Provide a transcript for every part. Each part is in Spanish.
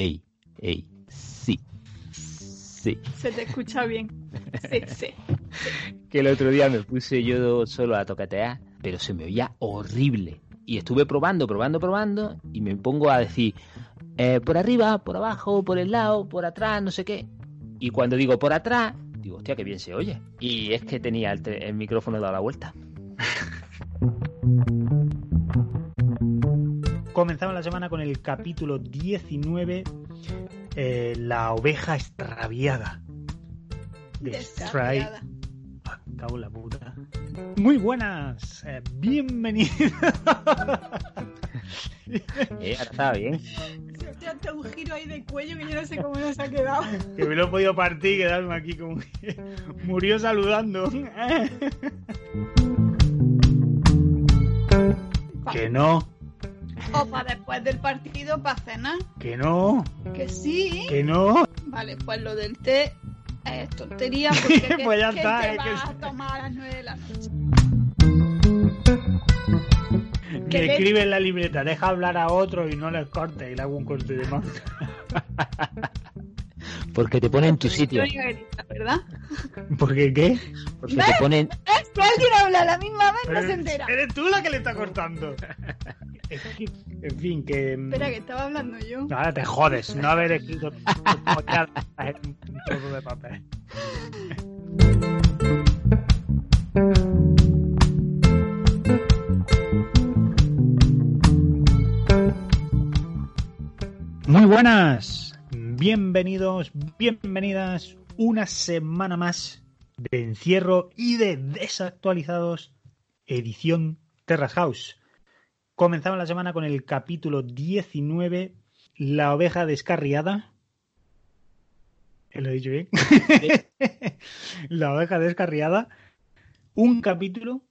ey, ey, sí. Sí. Se te escucha bien. Sí, sí. Que el otro día me puse yo solo a tocatear, pero se me oía horrible. Y estuve probando, probando, probando, y me pongo a decir, eh, por arriba, por abajo, por el lado, por atrás, no sé qué. Y cuando digo por atrás, digo, hostia, que bien se oye. Y es que tenía el, el micrófono dado la vuelta. Comenzamos la semana con el capítulo 19, eh, La oveja extraviada. Destray. Descarriada. Ah, cago en la puta. Muy buenas, eh, bienvenidos. Eh, ahora estaba bien. Se te un giro ahí de cuello que yo no sé cómo nos ha quedado. que me lo he podido partir y quedarme aquí como que murió saludando. que no, O para después del partido, para cenar. que no, Que sí. que no. Vale, pues lo del té es tontería porque ¿qué- Pues ya qué está, te es vas a tomar a las 9 de la noche? Que le- escribe en la libreta, deja hablar a otro y no les corte y le hago un corte de mano. Porque te ponen en tu sitio. ¿verdad? ¿Porque qué? Porque te ponen. Es que alguien habla a la misma vez, no se entera. Eres tú la que le está cortando. Es que, en fin, que... Espera, que estaba hablando yo. Ahora te jodes, no haber escrito un trozo de papel. Muy buenas, bienvenidos, bienvenidas una semana más de encierro y de desactualizados edición Terras House. Comenzamos la semana con el capítulo 19, La oveja descarriada. ¿Eh, ¿Lo he dicho bien? la oveja descarriada. Un capítulo,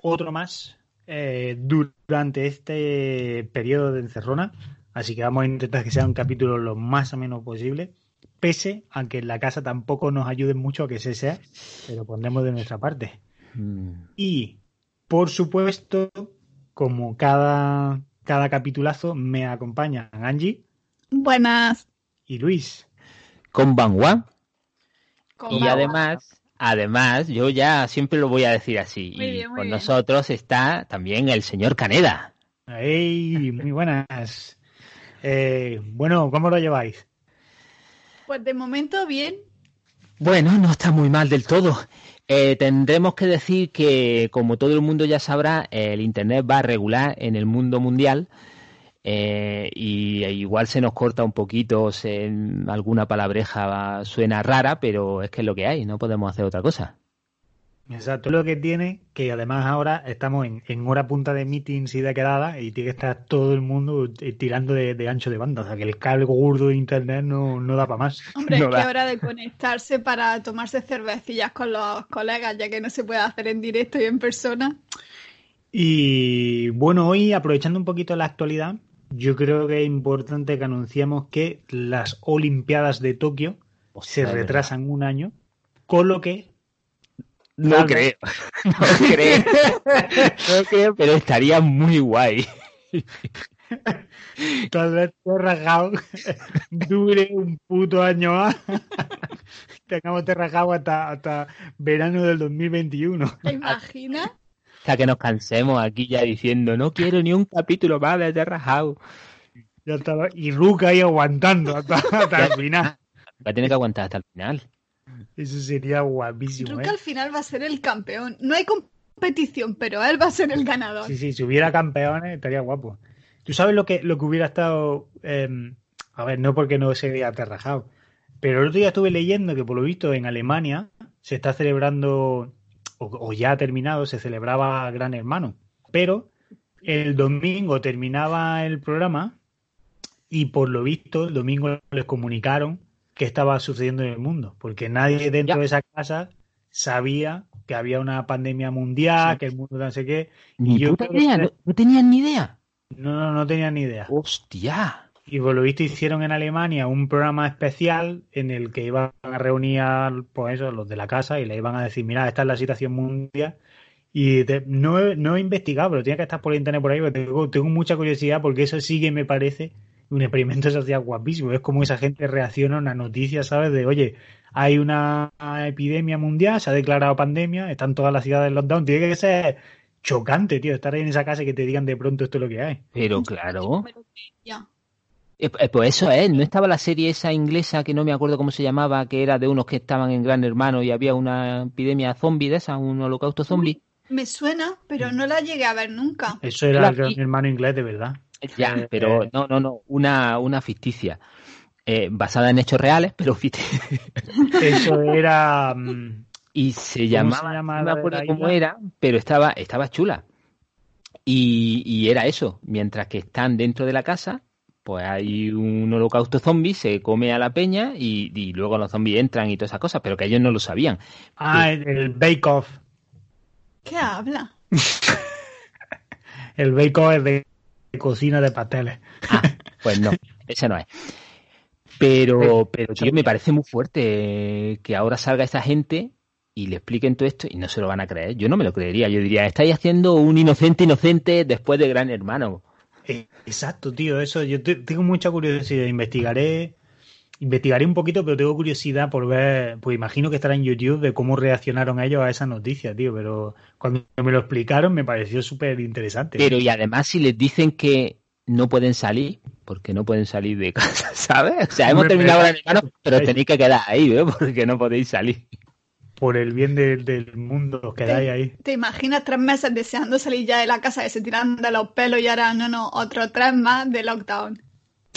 otro más, eh, durante este periodo de encerrona. Así que vamos a intentar que sea un capítulo lo más ameno posible. Pese a que en la casa tampoco nos ayude mucho a que se sea, pero pondremos de nuestra parte. Mm, Y, por supuesto, como cada, cada capitulazo, me acompañan Angie Buenas. y Luis. Con Banwa. Y además, además, yo ya siempre lo voy a decir así. Muy y bien, con bien. nosotros está también el señor Caneda. ¡Ey! Muy buenas. Eh, bueno, ¿cómo lo lleváis? Pues de momento bien. Bueno, no está muy mal del todo. Eh, tendremos que decir que, como todo el mundo ya sabrá, el Internet va a regular en el mundo mundial eh, y e igual se nos corta un poquito, se- alguna palabreja suena rara, pero es que es lo que hay, no podemos hacer otra cosa. Exacto, lo que tiene que además ahora estamos en, en hora punta de meetings y de quedadas y tiene que estar todo el mundo eh, tirando de, de ancho de banda. O sea, que el cable gordo de internet no, no da para más. Hombre, No es que hora de conectarse para tomarse cervecillas con los colegas, ya que no se puede hacer en directo y en persona. Y bueno, hoy aprovechando un poquito la actualidad, yo creo que es importante que anunciemos que las Olimpiadas de Tokio se retrasan un año, con lo que No creo, no creo, no creo, pero estaría muy guay. tal vez Terrajao dure un puto año más. Tengamos Terrajao hasta, hasta verano del 2021. ¿Te imaginas? Hasta que nos cansemos aquí ya diciendo, no quiero ni un capítulo más de Terra House. Ya estaba, y Ruka ahí aguantando hasta, hasta el final. Va a tener que aguantar hasta el final. Eso sería guapísimo, Ruka ¿eh? al final va a ser el campeón. No hay competición, pero él va a ser el ganador. Sí, sí, si hubiera campeones estaría guapo. ¿Tú sabes lo que, lo que hubiera estado... eh, a ver, no porque no se vea aterrajado, pero el otro día estuve leyendo que por lo visto en Alemania se está celebrando, o, o ya ha terminado, se celebraba Gran Hermano, pero el domingo terminaba el programa y por lo visto el domingo les comunicaron qué estaba sucediendo en el mundo, porque nadie dentro Ya. de esa casa sabía que había una pandemia mundial, Sí. que el mundo no sé qué, Ni Y yo que- no, no tenían ni idea. no, no, no tenían ni idea. Hostia. Y por lo visto hicieron en Alemania un programa especial en el que iban a reunir a, pues eso, los de la casa y le iban a decir, mira, esta es la situación mundial. Y te- no, he, no he investigado, pero tiene que estar por internet por ahí, porque tengo, tengo mucha curiosidad porque eso sí que me parece un experimento social guapísimo. Es como esa gente reacciona a una noticia, ¿sabes? De, oye, hay una epidemia mundial, se ha declarado pandemia, están todas las ciudades en lockdown. Tiene que ser chocante, tío, estar ahí en esa casa y que te digan de pronto esto es lo que hay. Pero claro. Ya. Eh, eh, Pues eso es, ¿no estaba la serie esa inglesa que no me acuerdo cómo se llamaba, que era de unos que estaban en Gran Hermano y había una epidemia zombie de esa, un holocausto zombie? Me suena, pero no la llegué a ver nunca. Eso era el gran hermano inglés de verdad. Ya, Eh, pero eh. no, no, no, una, una ficticia. Eh, basada en hechos reales, pero ficticia. Eso era. mm, Y se ¿Cómo llamaba, se llama no me acuerdo cómo era, pero estaba, estaba chula. Y, y era eso, mientras que están dentro de la casa, pues hay un holocausto zombie, se come a la peña y, y luego los zombies entran y todas esas cosas, pero que ellos no lo sabían. Ah, el, el Bake Off. ¿Qué habla? El Bake Off es de cocina de pasteles. Ah, pues no, ese no es. Pero, pero tío, me parece muy fuerte que ahora salga esta gente y le expliquen todo esto y no se lo van a creer. Yo no me lo creería. Yo diría, estáis haciendo un inocente inocente después de Gran Hermano. Exacto, tío, eso yo te- tengo mucha curiosidad, investigaré, investigaré un poquito, pero tengo curiosidad por ver, pues imagino que estará en YouTube de cómo reaccionaron ellos a esa noticia, tío, pero cuando me lo explicaron me pareció súper interesante. Pero y además si les dicen que no pueden salir, porque no pueden salir de casa, ¿sabes? O sea, hemos Hombre, terminado pero- Gran Hermano, pero tenéis que quedar ahí, ¿eh? Porque no podéis salir. Por el bien de- del mundo, os quedáis ahí. ¿Te imaginas tres meses deseando salir ya de la casa y se tiran de los pelos y ahora no, no, otros tres más de lockdown?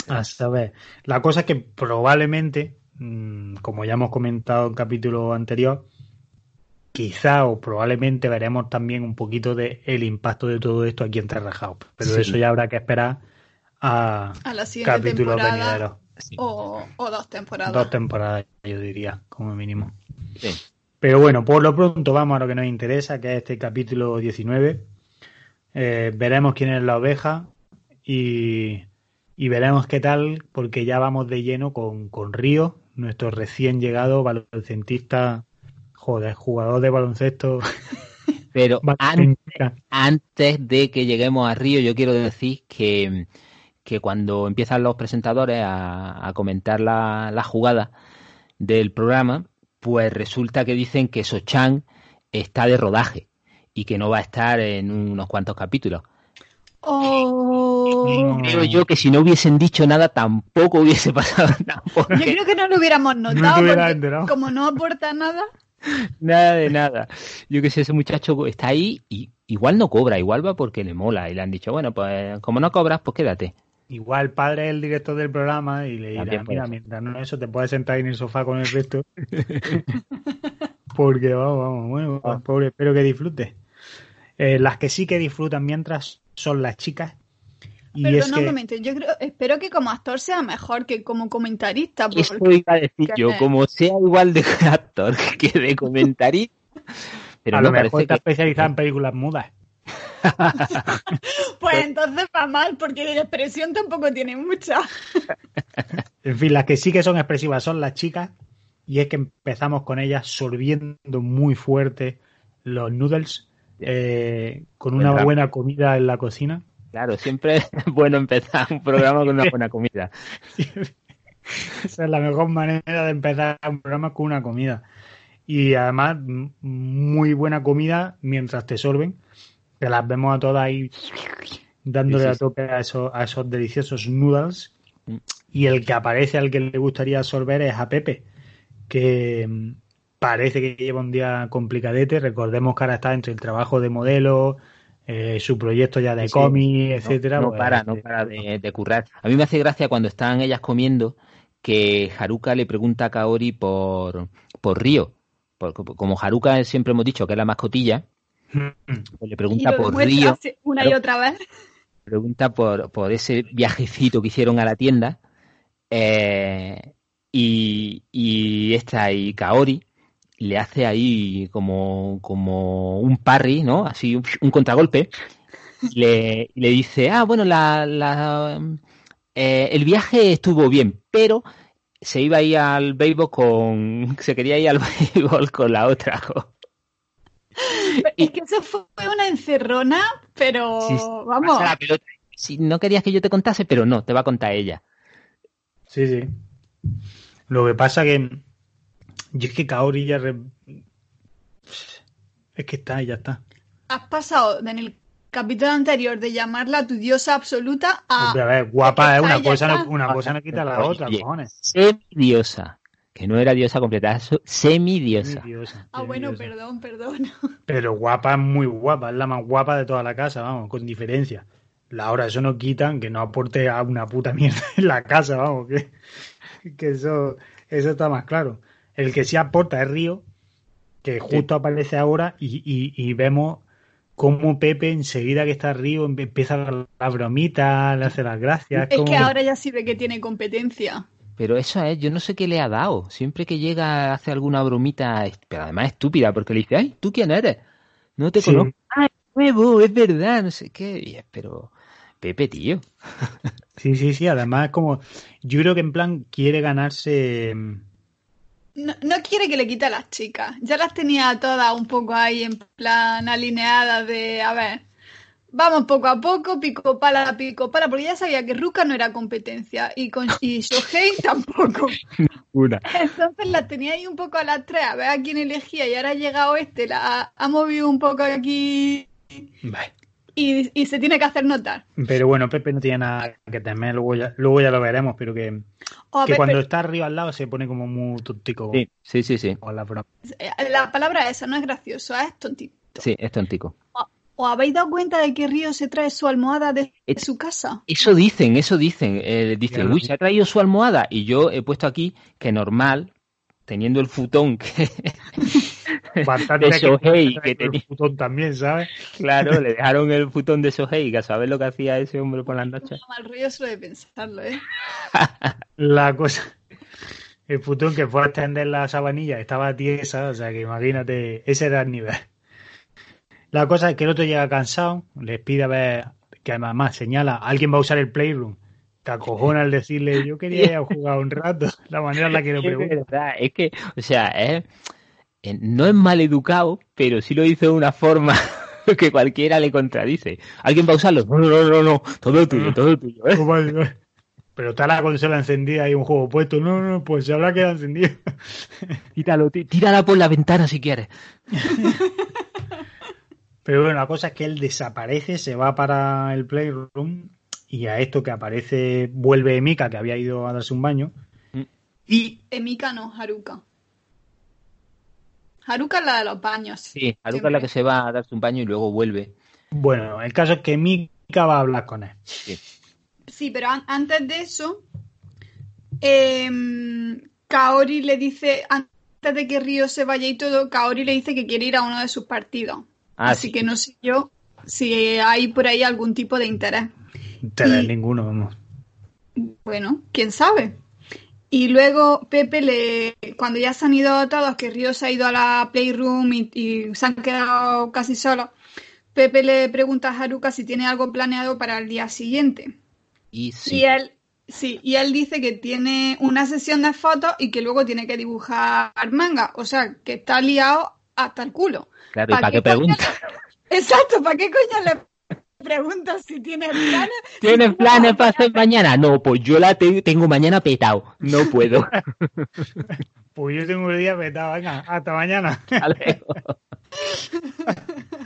A saber, la cosa es que probablemente, mm, como ya hemos comentado en capítulo anterior, quizá o probablemente veremos también un poquito de el impacto de todo esto aquí en Terra House. Pero Sí. eso ya habrá que esperar a A la siguiente capítulos temporada venideros. o, o dos temporadas. Dos temporadas, yo diría, como mínimo. Sí. Pero bueno, por lo pronto vamos a lo que nos interesa, que es este capítulo 19. Eh, veremos quién es la oveja y, y veremos qué tal, porque ya vamos de lleno con, con Río, nuestro recién llegado baloncentista, joder, jugador de baloncesto. Pero antes, antes de que lleguemos a Río, yo quiero decir que, que cuando empiezan los presentadores a, a comentar la, la jugada del programa, pues resulta que dicen que Sochan está de rodaje y que no va a estar en unos cuantos capítulos. Oh. Creo yo que si no hubiesen dicho nada tampoco hubiese pasado nada. Yo creo que no lo hubiéramos No notado como no aporta nada, Nada de nada. Yo que sé, ese muchacho está ahí y igual no cobra, igual va porque le mola. Y le han dicho, bueno, pues como no cobras, pues quédate. Igual padre es el director del programa y le dirá, mira, mientras no eso te puedes sentar ahí en el sofá con el resto. Porque vamos, vamos, bueno, Ah. pobre, espero que disfrute. Eh, las que sí que disfrutan mientras son las chicas. Y es que un momento, yo creo, espero que como actor sea mejor que como comentarista, Eso iba a decir yo, como sea igual de actor que de comentarista. Pero a no lo mejor parece está que... especializada en películas mudas. pues entonces va mal, porque de expresión tampoco tiene mucha. En fin, las que sí que son expresivas son las chicas. Y es que empezamos con ellas sorbiendo muy fuerte los noodles eh, con una Buen buena comida en la cocina. Claro, siempre es bueno empezar un programa con una buena comida. Esa es la mejor manera de empezar un programa con una comida. Y además, muy buena comida mientras te sorben. Que las vemos a todas ahí dándole Sí, sí, a tope a esos, a esos deliciosos noodles. Mm. Y el que aparece al que le gustaría sorber es a Pepe, que mm, parece que lleva un día complicadete. Recordemos que ahora está entre el trabajo de modelo, eh, su proyecto ya de Sí, cómic, No, etcétera. no pues, para, no para de, de currar. A mí me hace gracia cuando están ellas comiendo que Haruka le pregunta a Kaori por, por Río. Por- como Haruka siempre hemos dicho que es la mascotilla, pues le Y pregunta lo por Río. una y otra vez. pregunta por, por ese viajecito que hicieron a la tienda. eh, y, y esta y Kaori le hace ahí como, como un parry, ¿no? Así un, un contragolpe. Y le, y le dice, ah, bueno, la, la, eh, el viaje estuvo bien, pero se iba a ir al béisbol con. Se quería ir al béisbol con la otra. Es que eso fue una encerrona, pero Sí, vamos. si no querías que yo te contase, pero no, te va a contar ella. Sí, sí. Lo que pasa que yo es que Kaori ya re- es que está, ya está. Has pasado en el capítulo anterior de llamarla tu diosa absoluta a... Hombre, a ver, guapa es que una está, cosa, no, una cosa no quita la otra, Oye, cojones. Semidiosa. Que no era diosa completa, semidiosa. Semidiosa, Ah, bueno, perdón, perdón. Pero guapa es muy guapa, es la más guapa de toda la casa, vamos, con diferencia. La hora, eso no quitan que no aporte a una puta mierda en la casa, vamos, que, que eso, eso está más claro. El que sí aporta es Río, que justo aparece ahora y, y, y vemos cómo Pepe enseguida que está Río empieza a dar la bromita, le hace las gracias. Es como- que ahora ya sí ve que tiene competencia. Pero eso es, yo no sé qué le ha dado. Siempre que llega hace alguna bromita, pero además estúpida, porque le dice, ay, ¿tú quién eres? No te Sí. conozco. Ay, nuevo, es verdad, no sé qué. Y es, pero, Pepe, tío. Sí, sí, sí, además es como, yo creo que en plan quiere ganarse... No, no quiere que le quite a las chicas. Ya las tenía todas un poco ahí en plan alineadas de, a ver, vamos poco a poco, pico pala, pico pala, porque ya sabía que Ruka no era competencia y con y Shohei tampoco. Una. Entonces las tenía ahí un poco a las tres, a ver a quién elegía y ahora ha llegado este, la ha, ha movido un poco aquí Vale. Y, y se tiene que hacer notar. Pero bueno, Pepe no tiene nada que temer, luego ya, luego ya lo veremos, pero que, O que cuando está arriba al lado se pone como muy tontico Sí, sí, sí, sí. con la broma. eh, la palabra esa no es gracioso, es tontito. Sí, es tontico. ¿Os habéis dado cuenta de que Río se trae su almohada de Eh, su casa? Eso dicen, eso dicen. Eh, dicen, uy, se ha traído su almohada. Y yo he puesto aquí que normal, teniendo el futón que, Bastante de que Shohei, que el tenía. putón también, ¿sabes? Claro, le dejaron el futón de Shohei, que a saber lo que hacía ese hombre por las noches. Mal rollo solo de pensarlo, ¿eh? La cosa, el putón que fue a extender la sabanilla estaba tiesa, o sea que imagínate, ese era el nivel. La cosa es que el otro llega cansado, les pide a ver, que además señala, alguien va a usar el playroom. Te acojona al decirle, yo quería ir a jugar un rato, la manera en la que lo Es pregunta. verdad, es que, o sea, es, eh, no es mal educado, pero sí lo dice de una forma que cualquiera le contradice. ¿Alguien va a usarlo? No, no, no, no, todo tuyo, todo tuyo. ¿eh? Pero está la consola encendida y un juego puesto. No, no, pues se habrá quedado encendido. Tíralo, tí- tírala por la ventana si quieres. Pero bueno, la cosa es que él desaparece, se va para el Playroom y a esto que aparece, vuelve Mika, que había ido a darse un baño. Mm. Y Emika no, Haruka. Haruka es la de los baños. Sí, Haruka es la que se va a darse un baño y luego vuelve. bueno, el caso es que Mika va a hablar con él. Sí, pero an- antes de eso, em, Kaori le dice, antes de que Ryo se vaya y todo, Kaori le dice que quiere ir a uno de sus partidos. Ah, Así sí. que no sé yo si hay por ahí algún tipo de interés. Y- ninguno, vamos. Bueno, quién sabe. Y luego Pepe le, cuando ya se han ido todos, que Río se ha ido a la Playroom y, y se han quedado casi solos, Pepe le pregunta a Haruka si tiene algo planeado para el día siguiente. Y sí, Y él, sí, y él dice que tiene una sesión de fotos y que luego tiene que dibujar manga. O sea, que está liado hasta el culo. claro, ¿y para qué coño pregunta? Exacto, ¿para qué coño le preguntas si tiene planes? ¿Tienes planes para hacer mañana? No, pues yo la te- tengo mañana petado. No puedo. Pues yo tengo el día petado, venga, hasta mañana. Vale.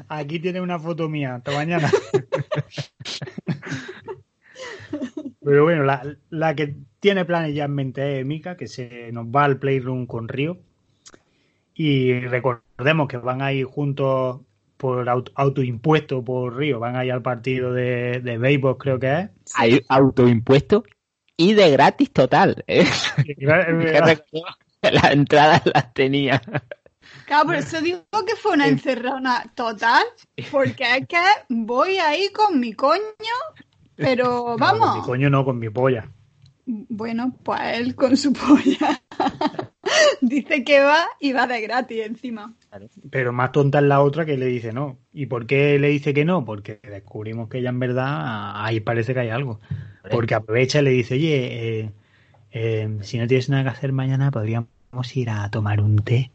Aquí tiene una foto mía, hasta mañana. Pero bueno, la, la que tiene planes ya en mente es Mika, que se nos va al Playroom con Río. Y recordemos que van a ir juntos por auto, autoimpuesto por Río, van a ir al partido de, de béisbol, creo que es. Hay autoimpuesto y de gratis total. ¿eh? Las entradas las tenía. Claro, por eso digo que fue una encerrona total, porque es que voy ahí con mi coño, pero No, con mi vamos. coño no, con mi polla. Bueno, pues él con su polla. Dice que va y va de gratis encima. Pero más tonta es la otra que le dice no. ¿Y por qué le dice que no? Porque descubrimos que ella en verdad ahí parece que hay algo. Porque aprovecha y le dice, oye, eh, eh, si no tienes nada que hacer mañana, podríamos ir a tomar un té.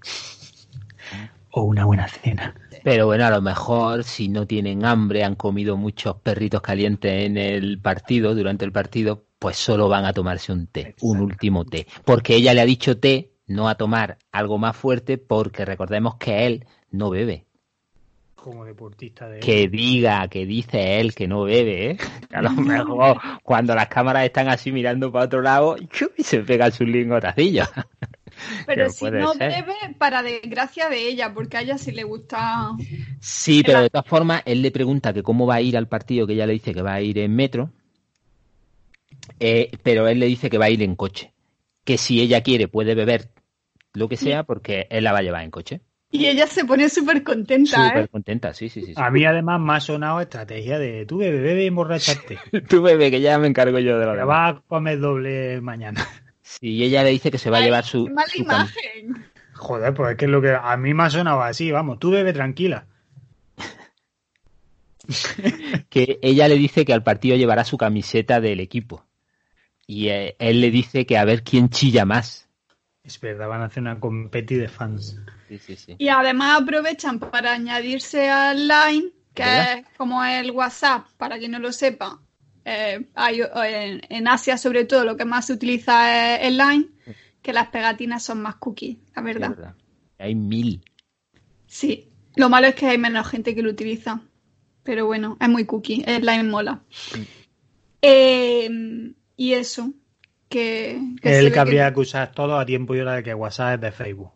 o una buena cena. Pero bueno, a lo mejor si no tienen hambre, han comido muchos perritos calientes en el partido, durante el partido, pues solo van a tomarse un té, un último té. Porque ella le ha dicho té, no a tomar algo más fuerte, porque recordemos que él no bebe. Como deportista de... Que diga, que dice él que no bebe, ¿eh? A lo mejor cuando las cámaras están así mirando para otro lado, y se pega su lingotacillo. Pero si no bebe, para desgracia de ella, porque a ella sí le gusta. Sí, pero de todas formas, él le pregunta que cómo va a ir al partido, que ella le dice que va a ir en metro, eh, pero él le dice que va a ir en coche. Que si ella quiere, puede beber lo que sea, porque él la va a llevar en coche. Y ella se pone súper contenta. Súper ¿eh? contenta, sí, sí, sí, A mí además me ha sonado estrategia de tú bebe, bebe y emborracharte. tú bebe, que ya me encargo yo de lo demás. va a comer doble mañana. Sí, ella le dice que se va a llevar su. Mala imagen. Joder, pues es que es lo que a mí me ha sonado así, vamos, tú bebe tranquila. que ella le dice que al partido llevará su camiseta del equipo. Y eh, él le dice que a ver quién chilla más. Es verdad, van a hacer una competi de fans. Sí, sí, sí. Y además aprovechan para añadirse al Line, que es como el WhatsApp, para quien no lo sepa, eh, hay, en, Asia sobre todo lo que más se utiliza es el Line, que las pegatinas son más cookies, la verdad. Hay mil. Sí, lo malo es que hay menos gente que lo utiliza, pero bueno, es muy cookie, el Line mola. Eh, y eso, que... que el que habría que... usar todo a tiempo y hora de que WhatsApp es de Facebook.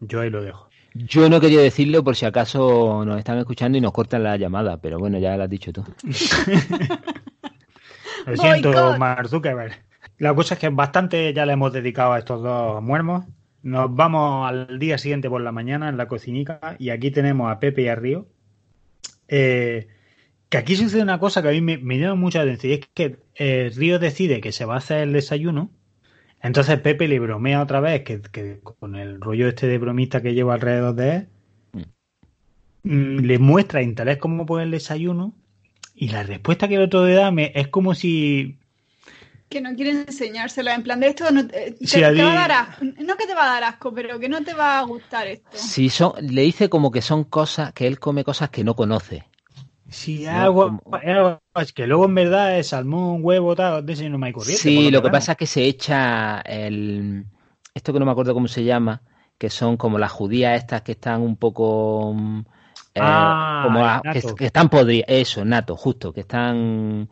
Yo ahí lo dejo. Yo no quería decirlo por si acaso nos están escuchando y nos cortan la llamada, pero bueno, ya lo has dicho tú. Lo siento, Mark Zuckerberg. La cosa es que bastante ya le hemos dedicado a estos dos muermos. Nos vamos al día siguiente por la mañana en la cocinica y aquí tenemos a Pepe y a Río. Eh, que aquí sucede una cosa que a mí me, llama mucha atención y es que eh, Río decide que se va a hacer el desayuno. Entonces Pepe le bromea otra vez que, con el rollo este de bromista que lleva alrededor de él, mm. Le muestra interés cómo pone el desayuno y la respuesta que el otro le da es como si que no quieren enseñárselo, en plan de esto no te, va a dar asco, no que te va a dar asco, pero que no te va a gustar esto. Sí, son, le dice como que son cosas, que él come cosas que no conoce. Sí, algo, es que luego en verdad es salmón, huevo, tal, de ese no me hay corriente. Sí, lo que pasa es que se echa el, esto que no me acuerdo cómo se llama, que son como las judías estas que están un poco eh, ah, como que, están podridas, eso, nato, justo, que están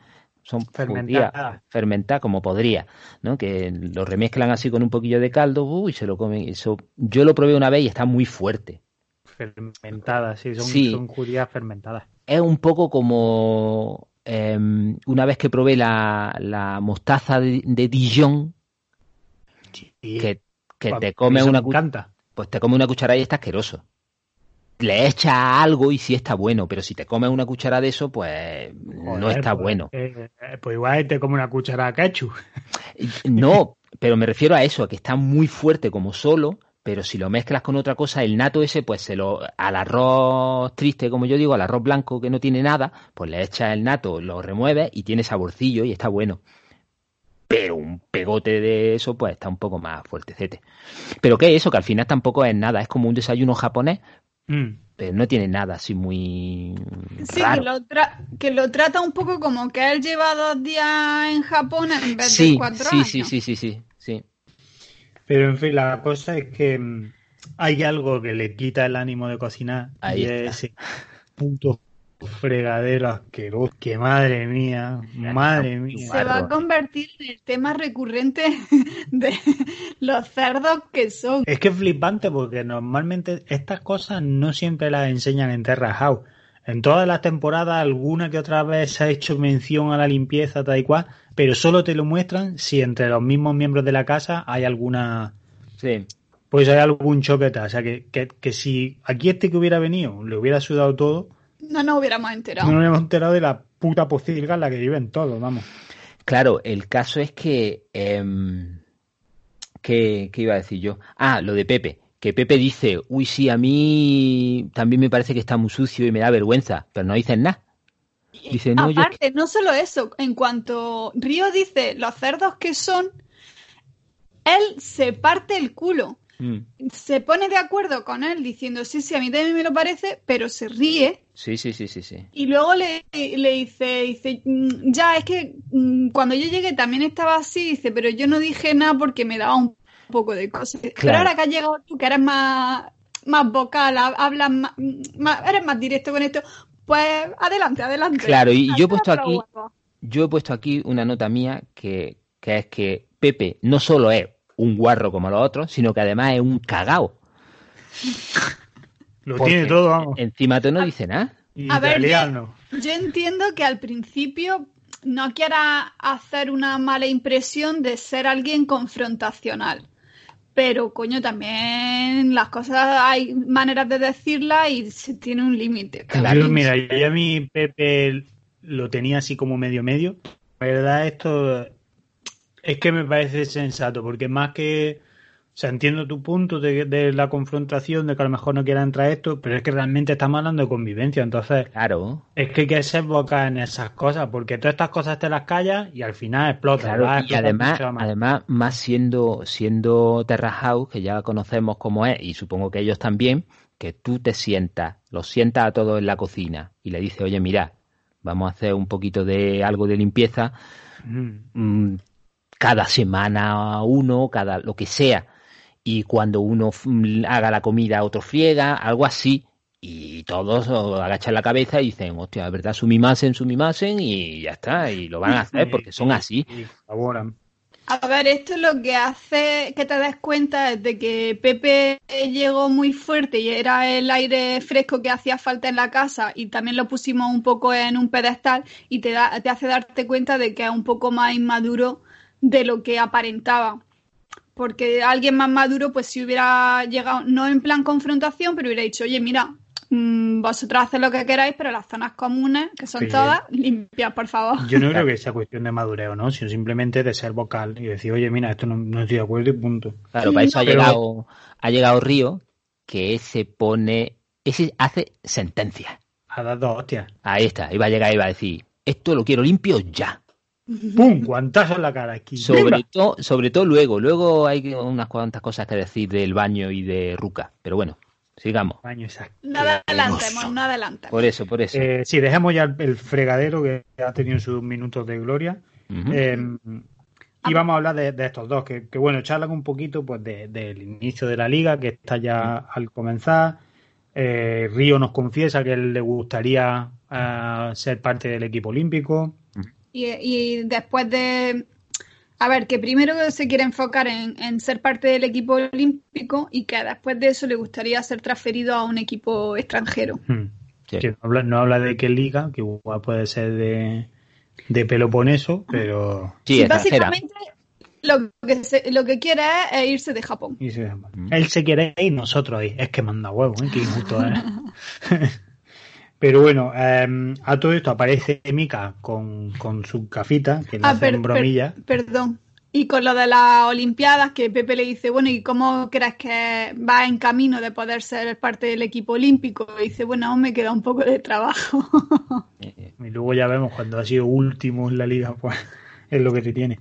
son fermentadas, fermentadas como podría, ¿no? Que lo remezclan así con un poquillo de caldo, y se lo comen. Eso, yo lo probé una vez y está muy fuerte. Fermentadas, sí, son, judías fermentadas. Es un poco como em, una vez que probé la, mostaza de, Dijon, que, que te come una cucharada. Pues te come una cucharada y está asqueroso le echa algo y sí está bueno, pero si te comes una cuchara de eso, pues no está pues, bueno. Eh, pues igual te come una cuchara de ketchup. No, pero me refiero a eso, a que está muy fuerte como solo, pero si lo mezclas con otra cosa, el nato ese, pues se lo, al arroz triste, como yo digo, al arroz blanco que no tiene nada, pues le echas el nato, lo remueves y tiene saborcillo y está bueno. Pero un pegote de eso, pues está un poco más fuertecete. Pero que eso, que al final tampoco es nada, es como un desayuno japonés, Mm. Pero no tiene nada así muy. Sí, Que, lo que lo trata un poco como que él lleva dos días en Japón en vez de cuatro sí, años. Sí, sí, sí, sí, sí. Pero en fin, la cosa es que mm, hay algo que le quita el ánimo de cocinar. Ahí y ese punto fregadero asqueroso. Que madre mía, madre mía. Se va a convertir en el tema recurrente de los cerdos que son. Es que es flipante porque normalmente estas cosas no siempre las enseñan en Terra House. En todas las temporadas, alguna que otra vez se ha hecho mención a la limpieza, tal y cual, pero solo te lo muestran si entre los mismos miembros de la casa hay alguna. Sí. Pues hay algún choqueta. O sea, que, que, que si aquí este que hubiera venido le hubiera sudado todo, no nos hubiéramos enterado. No nos hubiéramos enterado de la puta pocilga en la que viven todos, vamos. Claro, el caso es que... Eh, ¿qué, iba a decir yo? Ah, lo de Pepe. Que Pepe dice, uy, sí, a mí también me parece que está muy sucio y me da vergüenza, pero no dicen nada. Dice, no, Aparte, no solo eso, en cuanto Río dice los cerdos que son, él se parte el culo. Mm. se pone de acuerdo con él diciendo, sí, sí, a mí también me lo parece, pero se ríe Sí, sí, sí, sí, sí. y luego le, le dice, dice, "Mm, ya, es que mm, cuando yo llegué también estaba así, dice, pero yo no dije nada porque me daba un poco de cosas. Pero ahora que has llegado tú, que eres más, más vocal, hab- hablas más, más- eres más directo con esto, pues adelante, adelante. Claro, y yo he puesto aquí, yo he puesto aquí una nota mía que, que es que Pepe no solo es un guarro como los otros, sino que además es un cagao. Lo Porque tiene todo, vamos. Encima tú no dice nada. A ver, Italiano. Yo entiendo que al principio no quiera hacer una mala impresión de ser alguien confrontacional. Pero, coño, también las cosas hay maneras de decirlas y se tiene un límite. Claro. Mira, yo a mi Pepe lo tenía así como medio medio. La verdad, esto es que me parece sensato, porque más que. O sea, entiendo tu punto de, de la confrontación, de que a lo mejor no quieran entrar esto, pero es que realmente estamos hablando de convivencia. Entonces, Claro. es que hay que ser boca en esas cosas, porque todas estas cosas te las callas y al final explotan. Claro, y además, más. además, más siendo, siendo Terra House, que ya conocemos cómo es, y supongo que ellos también, que tú te sientas, los sientas a todos en la cocina y le dices, oye, mira, vamos a hacer un poquito de algo de limpieza, mm, cada semana uno, cada lo que sea, y cuando uno mm, haga la comida, otro friega, algo así, y todos agachan la cabeza y dicen, hostia, es verdad, sumimasen, sumimasen, y ya está, y lo van a hacer porque son así. A ver, esto lo que hace que te des cuenta es de que Pepe llegó muy fuerte y era el aire fresco que hacía falta en la casa y también lo pusimos un poco en un pedestal y te, da- te hace darte cuenta de que es un poco más inmaduro de lo que aparentaba. Porque alguien más maduro, pues si hubiera llegado, no en plan confrontación, pero hubiera dicho, oye, mira, mm, vosotros haced lo que queráis, pero las zonas comunes, que son Sí. todas, limpias, por favor. Yo no creo que sea cuestión de madureo, ¿no? Sino simplemente de ser vocal y decir, oye, mira, esto no, no estoy de acuerdo y punto. Claro, para eso ha Pero- llegado, ha llegado Río, que ese pone, ese hace sentencia. A dar dos hostias. Ahí está, iba a llegar y iba a decir, esto lo quiero limpio ya. ¡Pum! Guantazo en la cara aquí. Sobre todo, sobre todo luego, luego hay unas cuantas cosas que decir del baño y de Ruca, pero bueno, sigamos. Baño esa- No adelantemos, no adelantemos. Por eso, por eso. Eh, sí, dejemos ya el, el fregadero que ha tenido sus minutos de gloria. Eh, y vamos a hablar de, de estos dos, que, que, bueno, charlan un poquito pues de- del inicio de la liga, que está ya al comenzar. Eh, Río nos confiesa que él le gustaría ah, ser parte del equipo olímpico. Y, y después de... A ver, que primero se quiere enfocar en, en ser parte del equipo olímpico y que después de eso le gustaría ser transferido a un equipo extranjero. Hmm. Sí. No, habla, no habla de qué liga, que igual puede ser de, de Peloponeso, pero... Sí. Básicamente lo que, se- lo que quiere es irse de Japón. Mm. Él se quiere ir y nosotros ahí. Es que manda huevo, ¿eh? Qué injusto es. Pero bueno, eh, a todo esto aparece Mika con, con su cafita, que le Ah, hacen per- per- bromilla. perdón. Y con lo de las Olimpiadas, que Pepe le dice, bueno, ¿y cómo crees que va en camino de poder ser parte del equipo olímpico? Y dice, bueno, aún me queda un poco de trabajo. Eh, Y luego ya vemos cuando ha sido último en la liga, pues es lo que te tiene.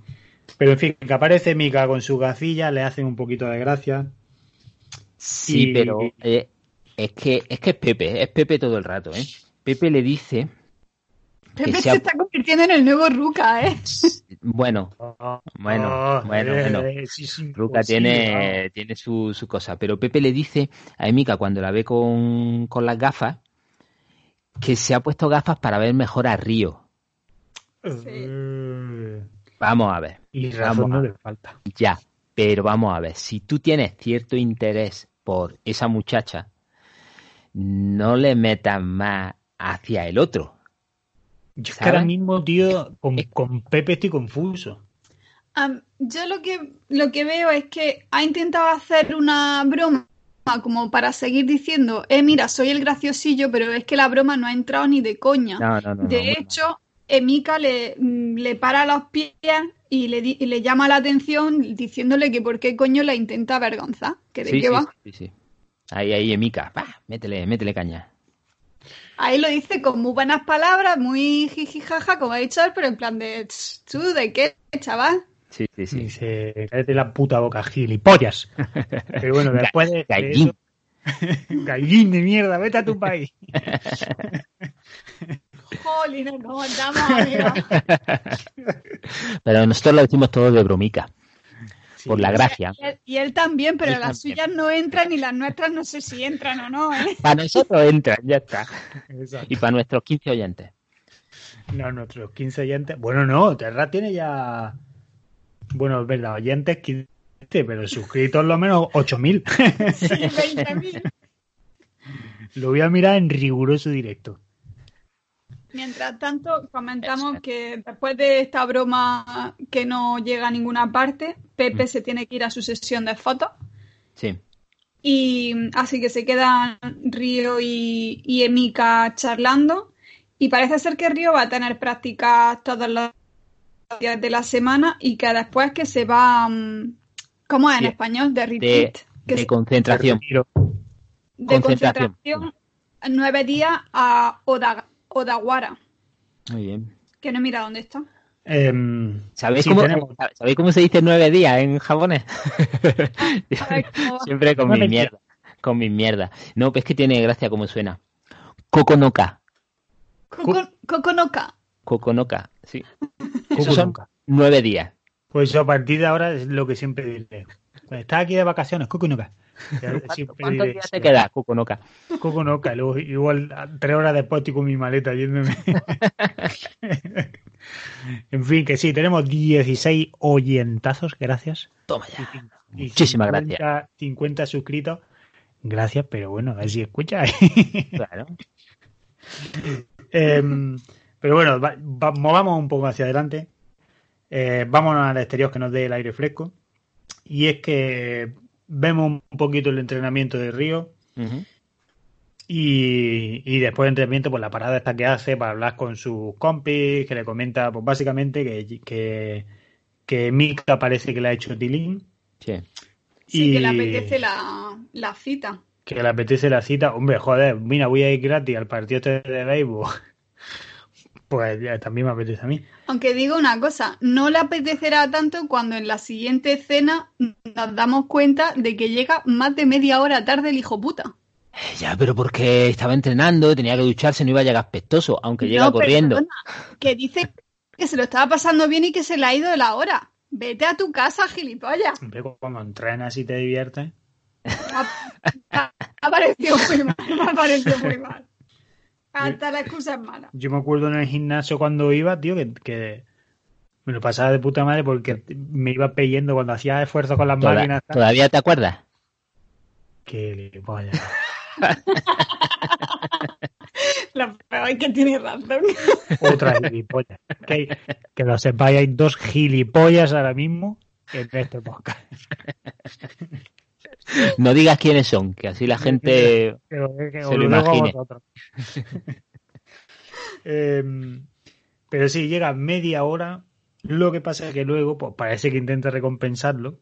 Pero en fin, que aparece Mika con su gafilla, le hacen un poquito de gracia. Sí, Y- pero eh, es que es que es Pepe, es Pepe todo el rato, ¿eh? Pepe le dice que Pepe se está convirtiendo en el nuevo Ruca, ¿eh? bueno, Bueno, Oh, bueno, eh, bueno. eh, sí, Ruca tiene, tiene su, su cosa, pero Pepe le dice a Emika cuando la ve con, con las gafas que se ha puesto gafas para ver mejor a Río. vamos. Sí. Eh, Vamos a ver, Y razón no a- le falta. ya, pero vamos a ver, si tú tienes cierto interés por esa muchacha, no le metas más hacia el otro. Yo es que ahora mismo, tío, con, con Pepe estoy confuso. Am, yo lo que, lo que veo es que ha intentado hacer una broma como para seguir diciendo, eh, mira, soy el graciosillo, pero es que la broma no ha entrado ni de coña. No, no, no. no, de hecho, Emika le, mm, le para los pies y le, di- y le llama la atención diciéndole que por qué coño la intenta avergonzar. Que de Sí, qué sí, va. sí, sí, sí. Ahí, ahí, Emika, pa, métele, métele caña. Ahí lo dice con muy buenas palabras, muy jijijaja, como ha dicho él, pero en plan de, "Tss, ¿tú de qué, chaval? Sí, sí, sí. Dice, cállate la puta boca, gilipollas. Pero bueno, después de, de Gallín. eso... Gallín de mierda, vete a tu país. Jolín, nos mandamos arriba. Pero nosotros lo decimos todo de bromica, por la gracia. Y él, y él también, pero Él las también. suyas no entran y las nuestras no sé si entran o no, ¿eh? Para nosotros entra, ya está. Exacto. Y para nuestros 15 oyentes. No, nuestros 15 oyentes. Bueno, no, Terra tiene ya. Bueno, es verdad, oyentes 15, pero suscritos lo menos 8000. Sí, 20.000. Lo voy a mirar en riguroso directo. Mientras tanto, comentamos que después de esta broma que no llega a ninguna parte, Pepe se tiene que ir a su sesión de fotos. Sí. Y así que se quedan Río y, y Emika charlando. Y parece ser que Río va a tener prácticas todos los días de la semana y que después que se va. mm, ¿Cómo es en Sí. español? De retreat. de concentración. De concentración. concentración nueve días a Oda- Odawara. Muy bien. Que no mira dónde está. Em, ¿Sabéis, sí, cómo, tenemos- ¿Sabéis cómo se dice nueve días en japonés? Siempre con mi mierda. Con mi mierda. No, es que tiene gracia como suena. Kokonoka. Koko- Kokonoka. Kokonoka. Sí. Esos son nueve días. Pues a partir de ahora es lo que siempre diré. Estás aquí de vacaciones. Siempre ¿Cuántos diré días te eso. queda, Kokonoka? Cucu nunca. Luego, igual tres horas después estoy con mi maleta yéndome. en fin, que sí, tenemos 16 oyentazos, gracias. Toma ya. Y Muchísimas 50 50 suscritos. Gracias, pero bueno, a ver si escucha. Claro. Em, pero bueno, va- va- movamos un poco hacia adelante. Eh, vámonos al exterior que nos dé el aire fresco. Y es que vemos un poquito el entrenamiento de Río. Y, y después del entrenamiento, pues la parada esta que hace para hablar con sus compis, que le comenta, pues básicamente que, que, que Mika parece que le ha hecho Tilín. Sí. Sí, y que le apetece la, la cita. que le apetece la cita. Hombre, joder, mira, voy a ir gratis al partido este de béisbol. Pues ya, también me apetece a mí. Aunque digo una cosa, no le apetecerá tanto cuando en la siguiente escena nos damos cuenta de que llega más de media hora tarde el hijo puta. Ya, pero porque estaba entrenando, tenía que ducharse, no iba a llegar apestoso, aunque llega corriendo. perdona, que dice que se lo estaba pasando bien y que se le ha ido de la hora. Vete a tu casa, gilipollas. Cuando entrenas y te diviertes. Me ha parecido muy mal, me ha parecido muy mal. Hasta la excusa es mala. Yo me acuerdo en el gimnasio cuando iba, tío, que, que me lo pasaba de puta madre porque me iba peyendo cuando hacía esfuerzo con las Toda- máquinas. ¿Todavía te acuerdas? Que vaya. Lo peor es que tiene razón. Otra gilipollas. Que, que lo sepáis, hay dos gilipollas ahora mismo en este podcast. No digas quiénes son, que así la gente... Que que Se lo imagine. Em, pero sí, llega media hora. Lo que pasa es que luego, pues parece que intenta recompensarlo.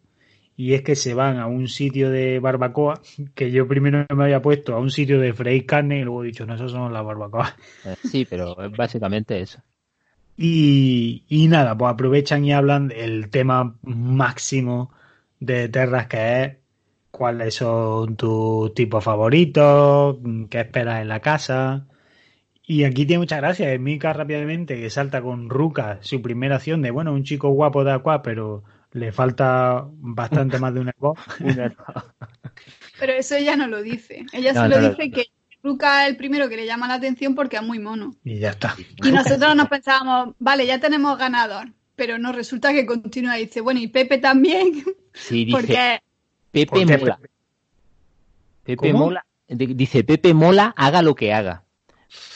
Y es que se van a un sitio de barbacoa, que yo primero me había puesto a un sitio de freír carne y luego he dicho, no, eso son las barbacoas. eh, Sí, pero es básicamente eso. Y, y nada, pues aprovechan y hablan del tema máximo de Terras, que es cuáles son tus tipos favoritos, qué esperas en la casa. Y aquí tiene mucha gracia, es Mika rápidamente que salta con Ruka, su primera acción de, bueno, un chico guapo de Aqua, pero le falta bastante más de un voz. Pero eso ella no lo dice. Ella No, solo no dice que Ruka es el primero que le llama la atención porque es muy mono. Y ya está. Y nosotros nos pensábamos, vale, ya tenemos ganador. Pero no, resulta que continúa y dice, bueno, y Pepe también, Sí, dice porque Pepe Mola. Pepe ¿Cómo? Mola. di- Dice Pepe Mola, haga lo que haga.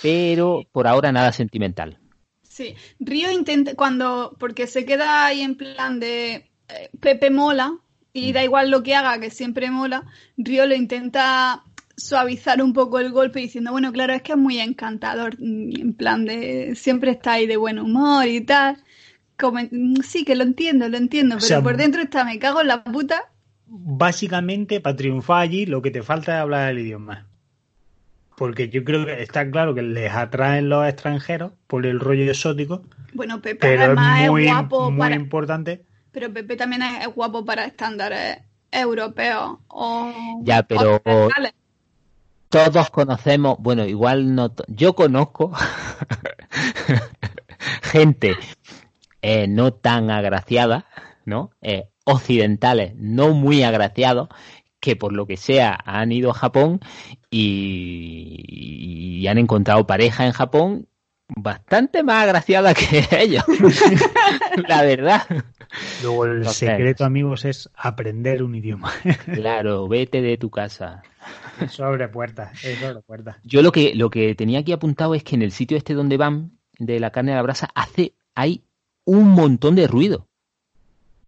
Pero por ahora nada sentimental. sí, Río intenta, cuando, porque se queda ahí en plan de eh, Pepe mola y da igual lo que haga, que siempre mola, Río lo intenta suavizar un poco el golpe diciendo, bueno, claro, es que es muy encantador, mm, en plan de siempre está ahí de buen humor y tal. Como, "Mm, sí, que lo entiendo, lo entiendo, pero sea, por dentro está, me cago en la puta. Básicamente para triunfar allí lo que te falta es hablar el idioma. Porque yo creo que está claro que les atraen los extranjeros por el rollo exótico, Bueno, Pepe pero además es muy, es guapo muy para... importante Pero Pepe también es guapo para estándares europeos o Ya, pero-. Todos conocemos, bueno, igual no, yo conozco gente eh, no tan agraciada, ¿no? Eh, occidentales no muy agraciados que por lo que sea han ido a Japón y, y han encontrado pareja en Japón bastante más agraciada que ellos, la verdad. Luego el Entonces- secreto, amigos, es aprender un idioma. Claro, vete de tu casa. Eso abre puertas, eso abre puertas. Yo lo que, lo que tenía aquí apuntado es que en el sitio este donde van, de la carne a la brasa, hace, hay un montón de ruido.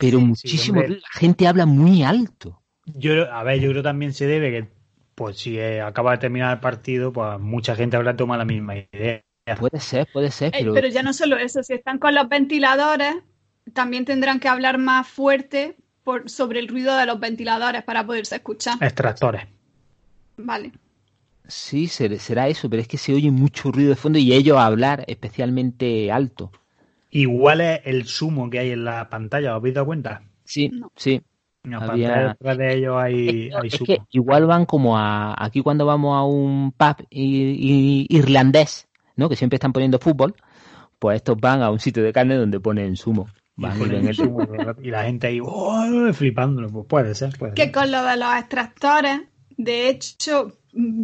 Pero Sí, muchísimo. La gente habla muy alto. Yo, a ver, yo creo también se debe que, pues si eh, acaba de terminar el partido, pues mucha gente habrá tomado la misma idea. Puede ser, puede ser, Ey, pero, pero ya no solo eso, si están con los ventiladores, también tendrán que hablar más fuerte por, sobre el ruido de los ventiladores para poderse escuchar. Extractores. Vale. sí, ser- será eso, pero es que se oye mucho ruido de fondo y ellos hablar especialmente alto. Igual es el sumo que hay en la pantalla, ¿os habéis dado cuenta? Sí, No. sí. En la Había- pantalla detrás de ellos hay, hay Es sumo. que igual van como a aquí cuando vamos a un pub irlandés, ¿no? Que siempre están poniendo fútbol, pues estos van a un sitio de carne donde ponen sumo. Y Van y ponen ven el sumo, y la gente ahí ¡oh! flipándolo. Pues puede ser, puede Que ser. con lo de los extractores, de hecho,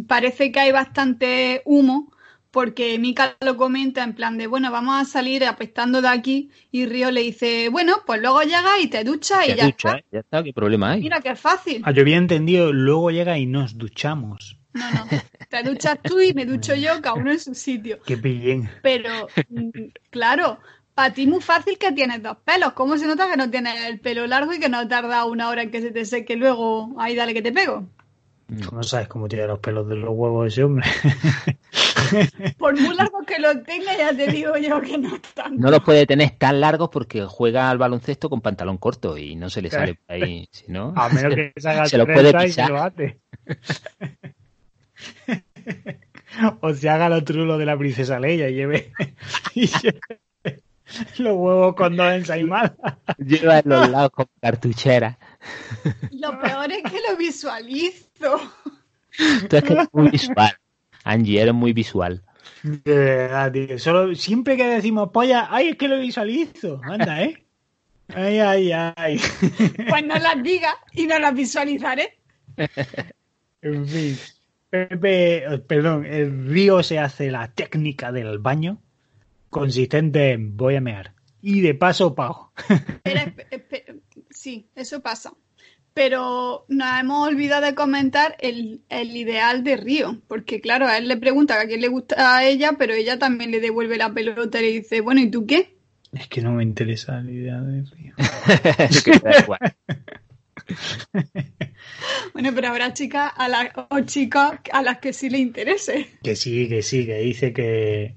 parece que hay bastante humo, porque Mika lo comenta en plan de, bueno, vamos a salir apestando de aquí, y Río le dice, bueno, pues luego llegas y te duchas y Te ya ducha, está. ¿eh? Ya está, ¿qué problema hay? Mira qué fácil. Ah, yo había entendido, luego llega y nos duchamos. No, no. Te duchas tú y me ducho yo, cada uno en su sitio. Qué pillén. Pero, mm, claro, para ti muy fácil que tienes dos pelos. ¿Cómo se nota que no tienes el pelo largo y que no tarda una hora en que se te seque luego? Ahí dale que te pego. Tú no sabes cómo tiene los pelos de los huevos ese hombre. Por muy largo que lo tenga, ya te digo yo que no tanto. No los puede tener tan largos porque juega al baloncesto con pantalón corto y no se le sale por ahí, si no, A menos que se haga Se lo 30 puede y se pisar. lo hace. o se haga lo trulo de la princesa Leia y lleve, y lleve los huevos con dos ensaimadas. lleva en los lados con cartuchera. Lo peor es que lo visualizo. Tú es que eres muy visual. Angie, eres muy visual. De verdad, tío. Solo, siempre que decimos polla, ay, es que lo visualizo. Anda, ¿eh? Ay, ay, ay. Pues no las digas y no las visualizaré. En fin. Pepe, eh, perdón, el río se hace la técnica del baño consistente en voy a mear. Y de paso pago. Espera, espe- espe- sí, eso pasa. Pero nos hemos olvidado de comentar el, el ideal de Río, porque claro, a él le pregunta a quién le gusta a ella, pero ella también le devuelve la pelota y le dice, bueno, ¿y tú qué? Es que no me interesa la idea de río. Que da igual. Bueno, pero habrá chicas a las, o chicos a las que sí le interese. Que sí, que sí, que dice que.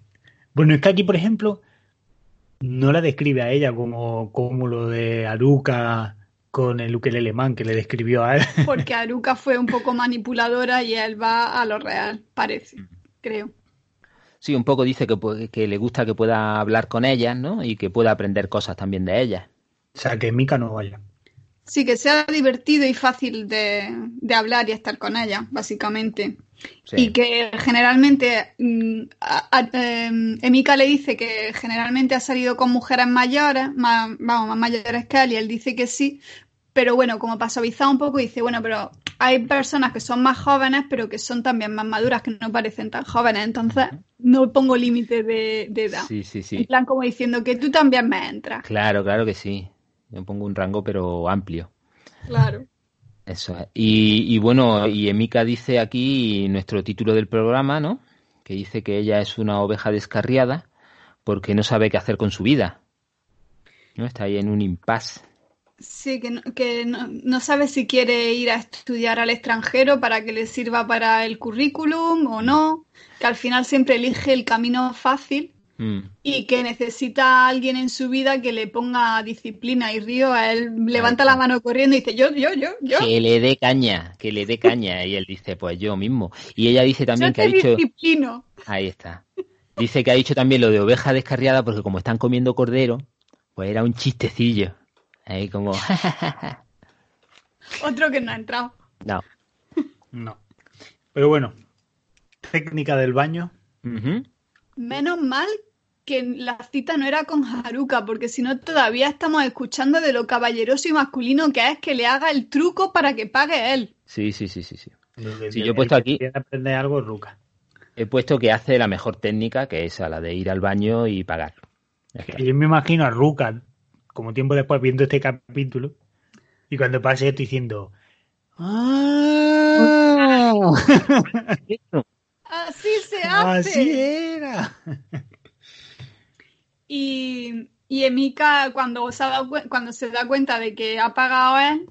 Bueno, es que aquí, por ejemplo, no la describe a ella como, como lo de Aruka con el ukelele man que le describió a él. Porque Aruka fue un poco manipuladora y él va a lo real, parece, creo. Sí, un poco dice que, que le gusta que pueda hablar con ellas, ¿no? Y que pueda aprender cosas también de ellas. O sea, que Mika no vaya. Sí, que sea divertido y fácil de, de hablar y estar con ella, básicamente. Sí. Y que generalmente, mm, a- a- em, Emika le dice que generalmente ha salido con mujeres mayores, más, vamos, más mayores que él, y él dice que sí, pero bueno, como para suavizar un poco, dice, bueno, pero hay personas que son más jóvenes, pero que son también más maduras, que no parecen tan jóvenes, entonces no pongo límite de, de edad. Sí, sí, En sí. plan como diciendo que tú también me entras. Claro, claro que sí. Yo pongo un rango, pero amplio. Claro. Eso es. Y, bueno, y Emika dice aquí nuestro título del programa, ¿no? Que dice que ella es una oveja descarriada porque no sabe qué hacer con su vida. ¿No? Está ahí en un impasse. Sí, que, no, que no sabe si quiere ir a estudiar al extranjero para que le sirva para el currículum o no, que al final siempre elige el camino fácil Mm. y que necesita a alguien en su vida que le ponga disciplina y Río, a él levanta la mano corriendo y dice yo, yo, yo, yo, Que le dé caña, que le dé caña. Y él dice, pues yo mismo. Y ella dice también yo que ha dicho... disciplino. Ahí está. Dice que ha dicho también lo de oveja descarriada porque como están comiendo cordero, pues era un chistecillo. Ahí como... Otro que no ha entrado. no. No. Pero bueno, técnica del baño. Menos mal que la cita no era con Haruka, porque si no todavía estamos escuchando de lo caballeroso y masculino que es que le haga el truco para que pague él. Sí, sí, sí, sí, sí. El- Sí, yo he puesto aquí- aprender algo Ruka. He puesto que hace la mejor técnica, que es a la de ir al baño y pagar. Yo me imagino a Ruka, como tiempo después, viendo este capítulo, y cuando pase esto diciendo. ¡Ah! Así se hace. Así era. Y, y Emika, cuando se, cuando da cuenta de que ha pagado él,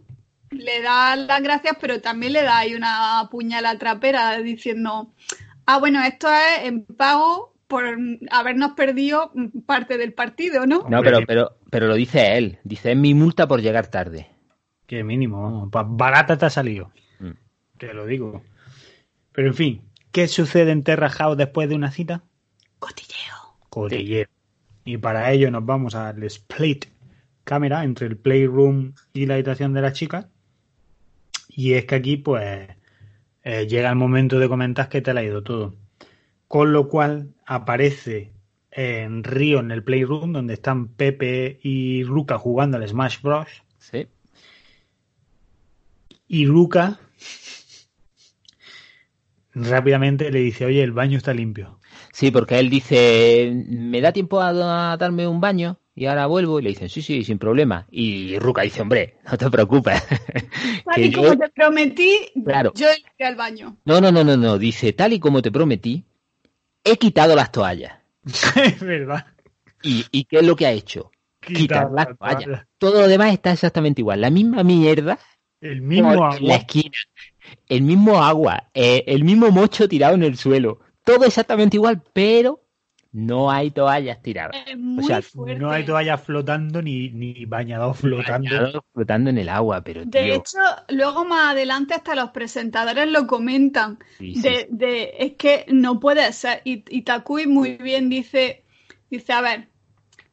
le da las gracias, pero también le da ahí una puñalada trapera diciendo, ah, bueno, esto es en pago por habernos perdido parte del partido, ¿no? No, pero, pero, pero lo dice él. Dice, es mi multa por llegar tarde. Que mínimo, barata te ha salido. Mm. Te lo digo. Pero en fin, ¿qué sucede en Terra House después de una cita? Cotilleo. Cotilleo. Y para ello nos vamos al split cámara entre el playroom y la habitación de las chicas. Y es que aquí, pues, eh, llega el momento de comentar que te la ha ido todo. Con lo cual aparece en Río en el playroom, donde están Pepe y Ruka jugando al Smash Bros. Sí. Y Ruka rápidamente le dice, oye, el baño está limpio. Sí, porque él dice, ¿me da tiempo a, a darme un baño? Y ahora vuelvo y le dicen, sí, sí, sin problema. Y Ruka dice, hombre, no te preocupes. Tal Que y yo- como te prometí, Claro. yo iré al baño. No, no, no, no, no. Dice, tal y como te prometí, he quitado las toallas. es verdad. ¿Y, y qué es lo que ha hecho? Quitar Quitar las las toallas. toallas. Todo lo demás está exactamente igual. La misma mierda El mismo agua. la esquina. El mismo agua. eh, el mismo mocho tirado en el suelo. Todo exactamente igual, pero no hay toallas tiradas. Muy sea, fuerte. No hay toallas flotando ni, ni bañador flotando. Bañados flotando en el agua, pero De tío, hecho, luego más adelante hasta los presentadores lo comentan. sí, sí, De, de- es que no puede ser. Y, y Takui muy bien dice, dice, a ver,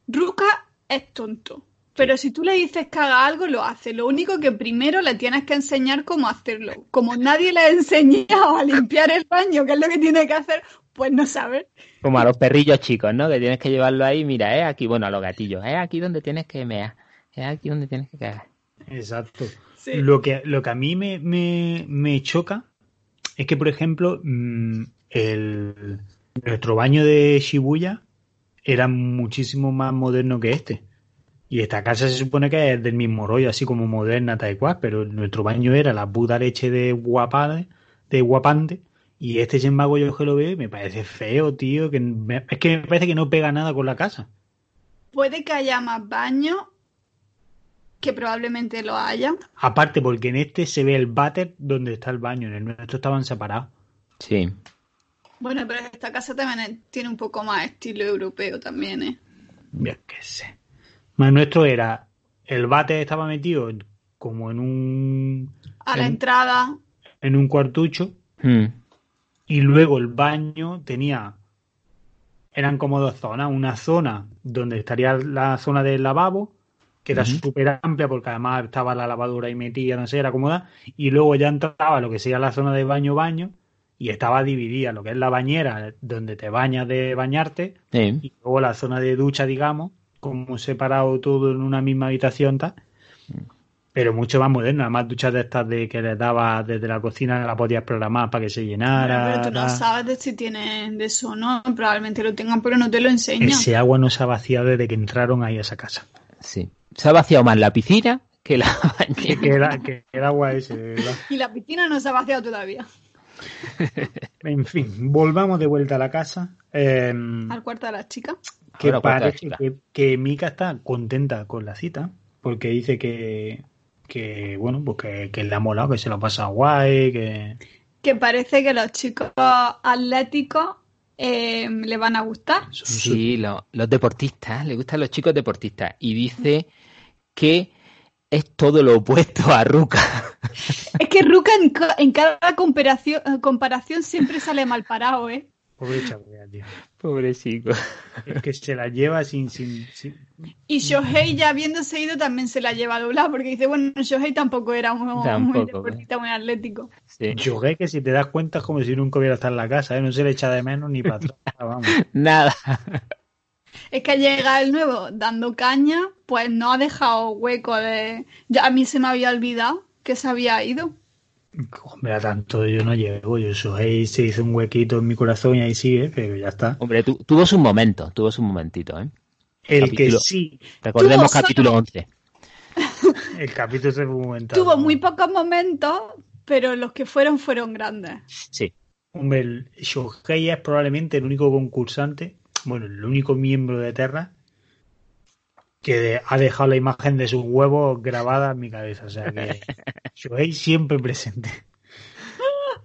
Ruka es tonto. Pero si tú le dices que haga algo, lo hace. Lo único que primero le tienes que enseñar cómo hacerlo. Como nadie le ha enseñado a limpiar el baño, que es lo que tiene que hacer, pues no sabe. Como a los perrillos chicos, ¿no? Que tienes que llevarlo ahí, mira, es aquí, bueno, a los gatillos, es aquí donde tienes que mear, es aquí donde tienes que cagar. Exacto. Sí. Lo, que, lo que a mí me, me, me choca es que, por ejemplo, mm, el, nuestro baño de Shibuya era muchísimo más moderno que este. Y esta casa se supone que es del mismo rollo, así como moderna, tal cual, pero nuestro baño era la puta leche de guapade, de guapante, y este Genmago yo que lo veo y me parece feo, tío, que me- es que me parece que no pega nada con la casa. Puede que haya más baños, que probablemente lo haya. Aparte, porque en este se ve el váter donde está el baño, en el nuestro estaban separados. Sí, Bueno, pero esta casa también tiene un poco más estilo europeo también, ¿eh? Ya que sé. Más nuestro era, el váter estaba metido en- como en un, A la En- entrada, en un cuartucho Hmm. y luego el baño tenía, eran como dos zonas, una zona donde estaría la zona del lavabo, que era Ujú. súper amplia porque además estaba la lavadora ahí metida, no sé, era cómoda, y luego ya entraba lo que sería la zona de baño-baño y estaba dividida, lo que es la bañera, donde te bañas de bañarte, Sí. y luego la zona de ducha, digamos, como separado todo en una misma habitación, tal. Pero mucho más moderna, además duchas de estas de que les daba desde la cocina, la podías programar para que se llenara. pero tú no sabes de si tienen de eso no. Probablemente lo tengan, pero no te lo enseñan. Ese agua no se ha vaciado desde que entraron ahí a esa casa. sí. Se ha vaciado más la piscina que la Que, bañera. que era, que era agua ese, verdad. Y la piscina no se ha vaciado todavía. En fin, volvamos de vuelta a la casa. Eh, Al cuarto de las chicas. Que Ahora, parece que, que Mika está contenta con la cita, porque dice que, que bueno, pues que, que le ha molado, que se lo ha pasado guay, que... Que parece que los chicos atléticos eh, le van a gustar. Sí, lo- los deportistas, le gustan los chicos deportistas. Y dice que es todo lo opuesto a Ruka. Es que Ruka en, en cada comparación, comparación siempre sale mal parado, ¿eh? Pobre Chapea, tío. Pobrecito. Es que se la lleva sin, sin, sin- Y Shohei, ya habiéndose ido, también se la lleva doblada, porque dice, bueno, Shohei tampoco era muy, muy Tampoco, deportista, muy atlético. Sí. Yogué que si te das cuenta es como si nunca hubiera estado en la casa, ¿eh? No se le echa de menos ni para atrás, vamos. Nada. Es que llega el nuevo dando caña, pues no ha dejado hueco de... Ya a mí se me había olvidado que se había ido. Hombre, a tanto yo no llego, yo soy, se hizo un huequito en mi corazón y ahí sigue, pero ya está. Hombre, tu- tuvo sus momentos, tuvo sus momentitos, ¿eh? El que Capítulo. sí, Recordemos capítulo solo- 11. el capítulo se fue un momento. Tuvo muy pocos momentos, pero los que fueron fueron grandes. Sí. Hombre, Shohei es probablemente el único concursante, bueno, el único miembro de Terra que de- ha dejado la imagen de sus huevos grabada en mi cabeza. O sea que Shohei siempre presente.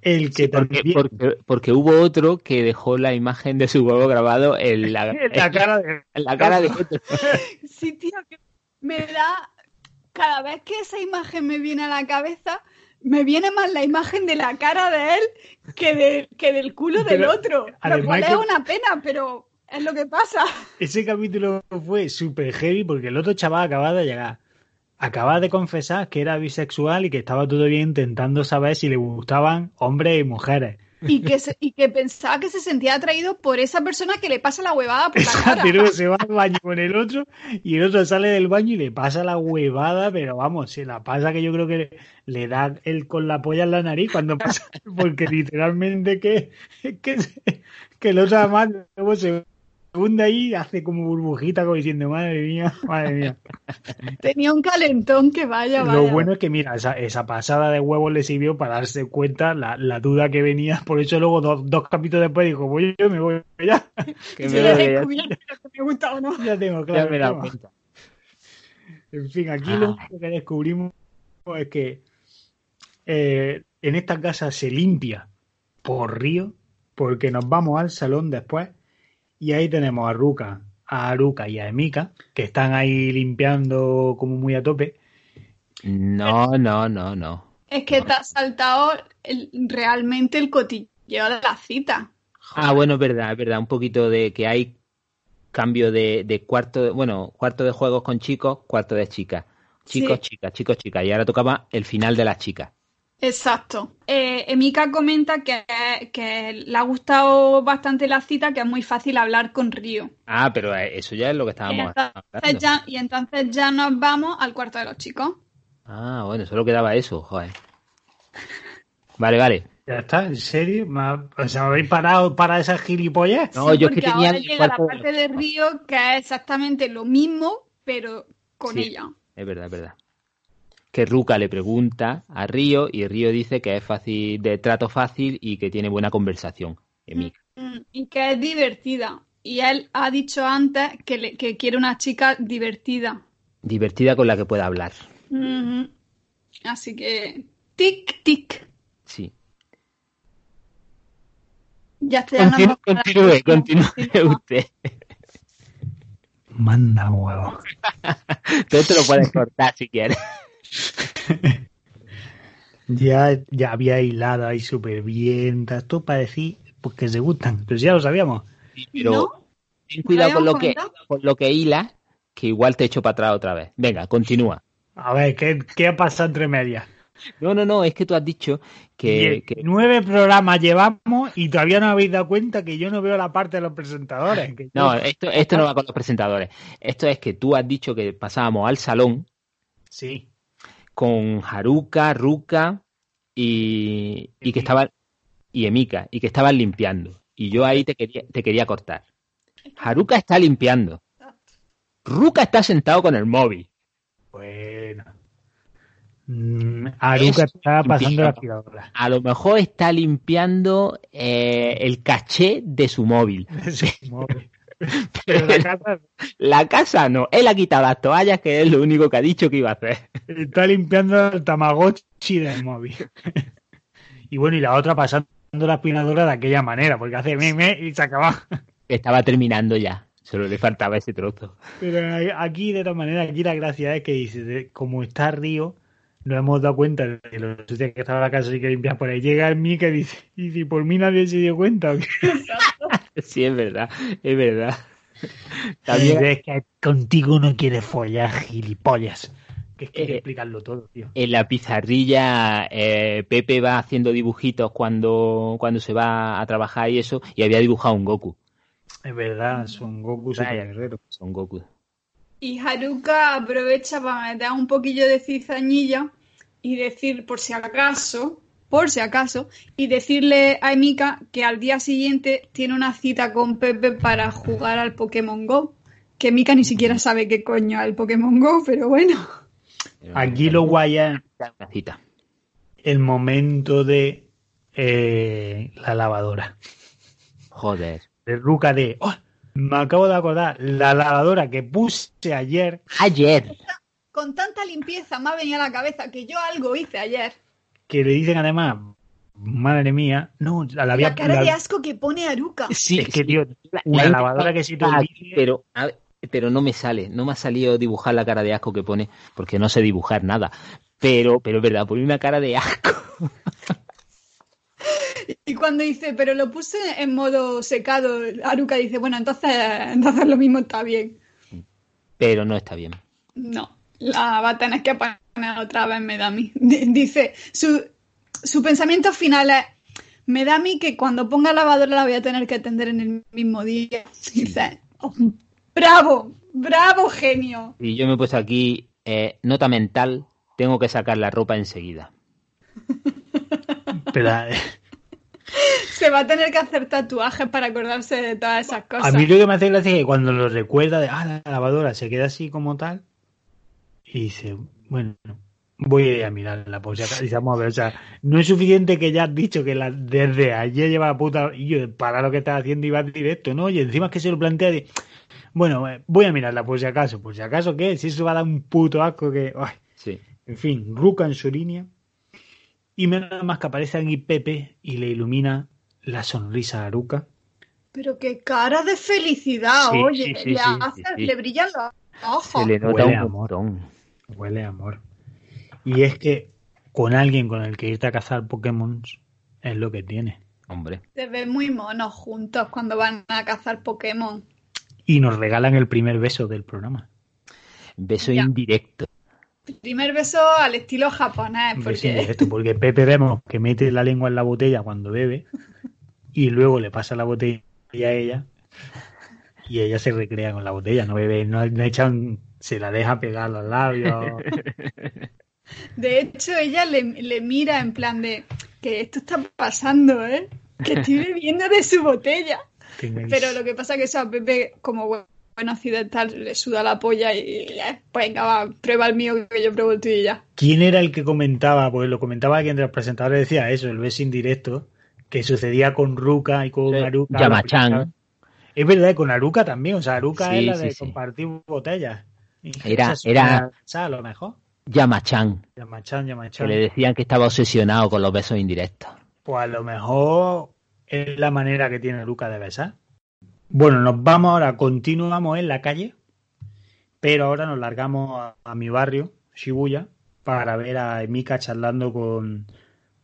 El que Sí, porque, también- porque, porque hubo otro que dejó la imagen de su huevo grabado en la, en la cara de... en la cara de otro. Sí, tío, que me da... Cada vez que esa imagen me viene a la cabeza, me viene más la imagen de la cara de él que, de- que del culo del otro. Lo cual es una pena, pero es lo que pasa. Ese capítulo fue súper heavy porque el otro chaval acababa de llegar. Acababa de confesar que era bisexual y que estaba todavía intentando saber si le gustaban hombres y mujeres. Y que, se- y que pensaba que se sentía atraído por esa persona que le pasa la huevada por la cara. Luego se va al baño con el otro y el otro sale del baño y le pasa la huevada, pero vamos, se la pasa que yo creo que le, le da el con la polla en la nariz cuando pasa, porque literalmente que, que, que el otro además luego se hunde ahí y hace como burbujita como diciendo, madre mía, madre mía. Tenía un calentón que vaya, vaya. Lo bueno es que, mira, esa, esa pasada de huevos le sirvió para darse cuenta la, la duda que venía. Por eso luego dos, dos capítulos después dijo, voy yo me voy ya. Que me lo me gusta o no. Ya tengo Ya claro. me he el dado tema. cuenta. En fin, aquí lo Ay. único que descubrimos es que eh, en esta casa se limpia por río, porque nos vamos al salón después y ahí tenemos a Ruka, a Aruka y a Emika, que están ahí limpiando como muy a tope. No, no, no, no. Es que te has saltado el- realmente el cotilleo de la cita. Ah, bueno, es verdad, es verdad. Un poquito de que hay cambio de, de cuarto, de- bueno, cuarto de juegos con chicos, cuarto de chicas. Chicos, Sí. chicas, chicos, chicas. Y ahora tocaba el final de las chicas. Exacto. Eh, Emika comenta que, que le ha gustado bastante la cita, que es muy fácil hablar con Río. Ah, pero eh, eso ya es lo que Y estábamos entonces, hablando. ya, y entonces ya nos vamos al cuarto de los chicos. Ah, bueno, solo quedaba eso, joder. Vale, vale. Ya está, ¿en serio? ¿Me ha- o sea, ¿me habéis parado para esas gilipollas? No, Sí, yo es que tenía ahora el llega la cuarto de parte de Río, que es exactamente lo mismo, pero con Sí. ella. Es verdad, es verdad. Que Ruka le pregunta a Río y Río dice que es fácil, de trato fácil y que tiene buena conversación. Emika. Mm, Y que es divertida. Y él ha dicho antes que, le- que quiere una chica divertida. Divertida con la que pueda hablar. Ujú. Así que, tic, tic. Sí. Ya nos Continúe, continúe, continúe usted. Manda huevo. Tú te lo puedes cortar si quieres. Ya, ya había hilado ahí súper bien. Esto para decir pues, que se gustan. Pero ya lo sabíamos. Pero ¿No? ten cuidado ¿No con lo que con lo que hila, que igual te echo para atrás otra vez. Venga, continúa. A ver, ¿qué, qué ha pasado entre medias? No, no, no, es que tú has dicho que, que- Nueve programas llevamos y todavía no habéis dado cuenta que yo no veo la parte de los presentadores. que yo- no, esto, esto no va con los presentadores. Esto es que tú has dicho que pasábamos al salón Sí. Con Haruka, Ruka y, y que estaban y Emika y que estaban limpiando. Y yo ahí te quería, te quería cortar. Haruka está limpiando. Ruka está sentado con el móvil. Bueno. Mm, Aruka Eso, estaba pasando la aspiradora. A lo mejor está limpiando eh, el caché de su móvil. Sí, móvil. Pero la casa La casa no. Él ha quitado las toallas, que es lo único que ha dicho que iba a hacer. está limpiando el Tamagotchi del móvil. Y bueno, y la otra pasando la aspiradora de aquella manera, porque hace meme y se acaba. Estaba terminando ya. Solo le faltaba ese trozo. Pero aquí, de todas maneras, aquí la gracia es que dice, como está Río, nos hemos dado cuenta de lo sucia que estaba la casa y que limpiar por ahí. Llega el mí que dice, y si por mí nadie se dio cuenta. ¿o qué?". Sí, es verdad, es verdad. También es que contigo no quiere follar, gilipollas. Que es que hay que Eh, explicarlo todo, tío. En la pizarrilla, eh, Pepe va haciendo dibujitos cuando, cuando se va a trabajar y eso, y había dibujado un Goku. Es verdad, son Goku Vaya. Super Guerrero. Son Goku. Y Haruka aprovecha para meter un poquillo de cizañilla y decir, por si acaso, por si acaso, y decirle a Emika que al día siguiente tiene una cita con Pepe para jugar al Pokémon Go. Que Emika ni siquiera sabe qué coño es el Pokémon Go, pero bueno. Aquí lo guay es Una cita. el momento de eh, la lavadora. Joder. De Ruka de... "Oh, me acabo de acordar, la lavadora que puse ayer, Ayer. Con tanta limpieza me ha venido a la cabeza que yo algo hice ayer. Que le dicen además, madre mía, no, la, la. La cara la- de asco que pone Aruka. Sí, es que, tío, una la lavadora que si te pero, a ver, pero no me sale, no me ha salido dibujar la cara de asco que pone, porque no sé dibujar nada. Pero, pero es verdad, pone una cara de asco. Y cuando dice, pero lo puse en modo secado, Aruka dice, bueno, entonces, entonces lo mismo está bien. Pero no está bien. No, la va a tener que poner otra vez Medami. D- Dice, su, su pensamiento final es, Medami que cuando ponga lavadora la voy a tener que atender en el mismo día. Dice, "Oh, bravo, bravo genio. Y yo me he puesto aquí, eh, nota mental, tengo que sacar la ropa enseguida. pero, eh, Se va a tener que hacer tatuajes para acordarse de todas esas a cosas. mí lo que me hace gracia es que cuando lo recuerda de, ah, la lavadora, se queda así como tal y dice, bueno, voy a ir a mirarla por si acaso. Dice, vamos a ver, o sea, no es suficiente que ya has dicho que la, desde ayer lleva la puta y yo para lo que estás haciendo y vas directo, ¿no? Y encima es que se lo plantea de, bueno, eh, voy a mirarla por si acaso, por si acaso qué, si eso va a dar un puto asco que, ay, Sí. en fin, Ruka en su línea. Y nada más que aparece aquí Pepe y le ilumina la sonrisa a Ruka. Pero qué cara de felicidad, Sí, oye, sí, sí, le, sí, hace- sí, sí. le brillan los ojos. Se le nota Huele un montón. Huele a amor. Y es que con alguien con el que irte a cazar Pokémon es lo que tiene. Hombre. Se ven muy monos juntos cuando van a cazar Pokémon. Y nos regalan el primer beso del programa. Beso Ya. indirecto. Primer beso al estilo japonés, Un beso porque indirecto, porque Pepe vemos que mete la lengua en la botella cuando bebe y luego le pasa la botella a ella y ella se recrea con la botella, no bebe, no, no echa un- se la deja pegar los labios. de hecho ella le, le mira en plan de que esto está pasando, ¿eh? Que estoy bebiendo de su botella. Pero lo que pasa es que eso a Pepe, como buen occidental, le suda la polla y ya, pues venga, va, prueba el mío que yo pruebo el tuyo y ya. ¿Quién era el que comentaba? Pues lo comentaba alguien de los presentadores, decía eso, el beso indirecto, que sucedía con Ruka y con Sí, Aruka. Yamachan. Es verdad, con Aruka también, o sea, Aruka Sí, es la sí, de sí. compartir botellas. Era- era- a lo mejor. Yamachan, Yamachan, que Yamachan. le decían que estaba obsesionado con los besos indirectos. Pues a lo mejor es la manera que tiene Aruka de besar. Bueno, nos vamos ahora, continuamos en la calle, pero ahora nos largamos a, a mi barrio, Shibuya, para ver a Emika charlando con,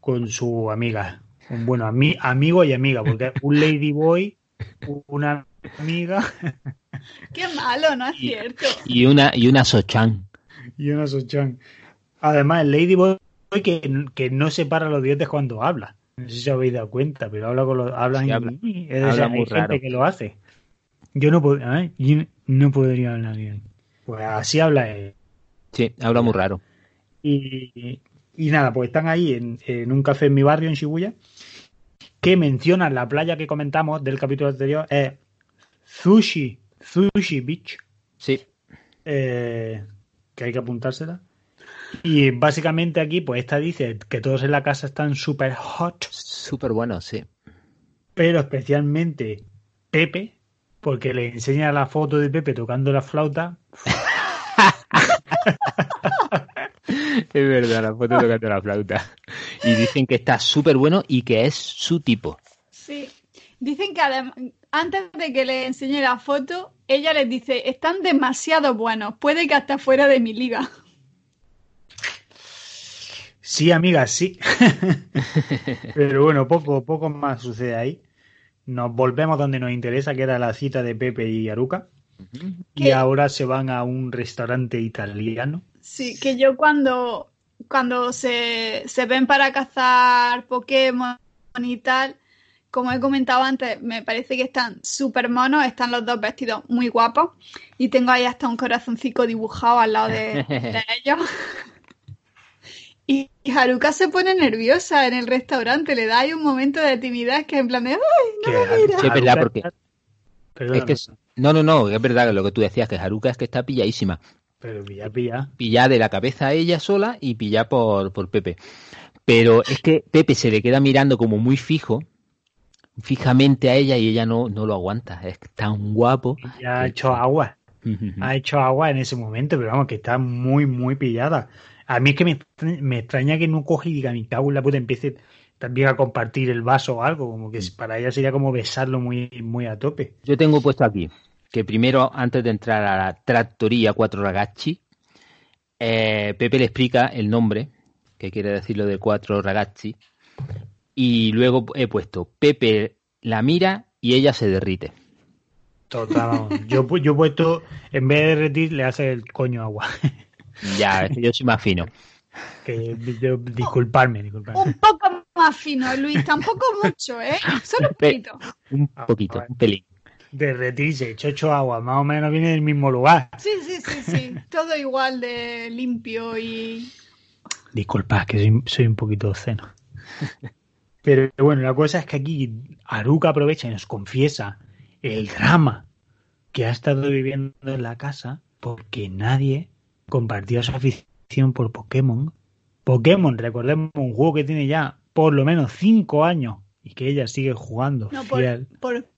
con su amiga. Un, bueno, ami- amigo y amiga, porque un ladyboy, una amiga Qué malo, ¿no es cierto? Y una, y una Sochan. y una Sochan. Además, el ladyboy que, que no separa los dientes cuando habla. No sé si os habéis dado cuenta, pero habla con los habla, Sí, y- habla. es de Habla esas- muy hay gente raro. que lo hace. Yo no pod- ¿eh? Yo no podría hablar bien. Pues así habla él. Sí, habla muy raro. Y, y nada, pues están ahí en, en un café en mi barrio, en Shibuya, que mencionan la playa que comentamos del capítulo anterior, es Sushi, Sushi Beach, Sí, eh, que hay que apuntársela. Y básicamente aquí, pues esta dice que todos en la casa están súper hot, súper bueno, sí. pero especialmente Pepe, porque le enseña la foto de Pepe tocando la flauta. Es verdad, la foto tocando la flauta. Y dicen que está súper bueno y que es su tipo. Sí. Dicen que adem- antes de que le enseñe la foto, ella les dice, están demasiado buenos, puede que hasta fuera de mi liga. Sí, amiga, sí. Pero bueno, poco, poco más sucede ahí. nos volvemos donde nos interesa, que era la cita de Pepe y Aruka. Y ahora se van a un restaurante italiano. Sí, que yo cuando, cuando se, se ven para cazar Pokémon y tal, como he comentado antes, me parece que están súper monos, están los dos vestidos muy guapos y tengo ahí hasta un corazoncito dibujado al lado de, de ellos. Y Haruka se pone nerviosa en el restaurante, le da ahí un momento de timidez que en plan de ¡ay, no me mira! Sí, es verdad, porque- Es que es- no, no, no, es verdad que lo que tú decías, que Haruka es que está pilladísima. pero pilla, pilla. Pillada de la cabeza a ella sola y pillada por, por Pepe. Pero es que Pepe se le queda mirando como muy fijo, fijamente a ella y ella no, no lo aguanta. Es tan guapo. Ya ha hecho agua. Ha hecho agua en ese momento, pero vamos, que está muy, muy pillada. A mí es que me, extraña- me extraña que no coge y diga, mi cago en la puta, empiece también a compartir el vaso o algo, como que para ella sería como besarlo muy, muy a tope. Yo tengo puesto aquí que primero, antes de entrar a la trattoria Cuatro Ragazzi, eh, Pepe le explica el nombre, que quiere decir lo de Cuatro Ragazzi, y luego he puesto Pepe la mira y ella se derrite. Total, vamos. Yo, yo he puesto, en vez de derretir, le hace el coño agua. Ya, es que yo soy más fino. que yo, disculparme, disculparme. Un poco más fino, Luis, tampoco mucho, ¿eh? Solo un poquito. Un Ah, poquito, vale. un pelín. Derretirse, chocho agua, más o menos viene del mismo lugar. Sí, sí, sí, sí. Todo igual de limpio y. Disculpad, que soy, soy un poquito obsceno. Pero bueno, la cosa es que aquí Aruka aprovecha y nos confiesa el drama que ha estado viviendo en la casa porque nadie compartió su afición por Pokémon. Pokémon, recordemos, un juego que tiene ya por lo menos 5 años y que ella sigue jugando No, por, por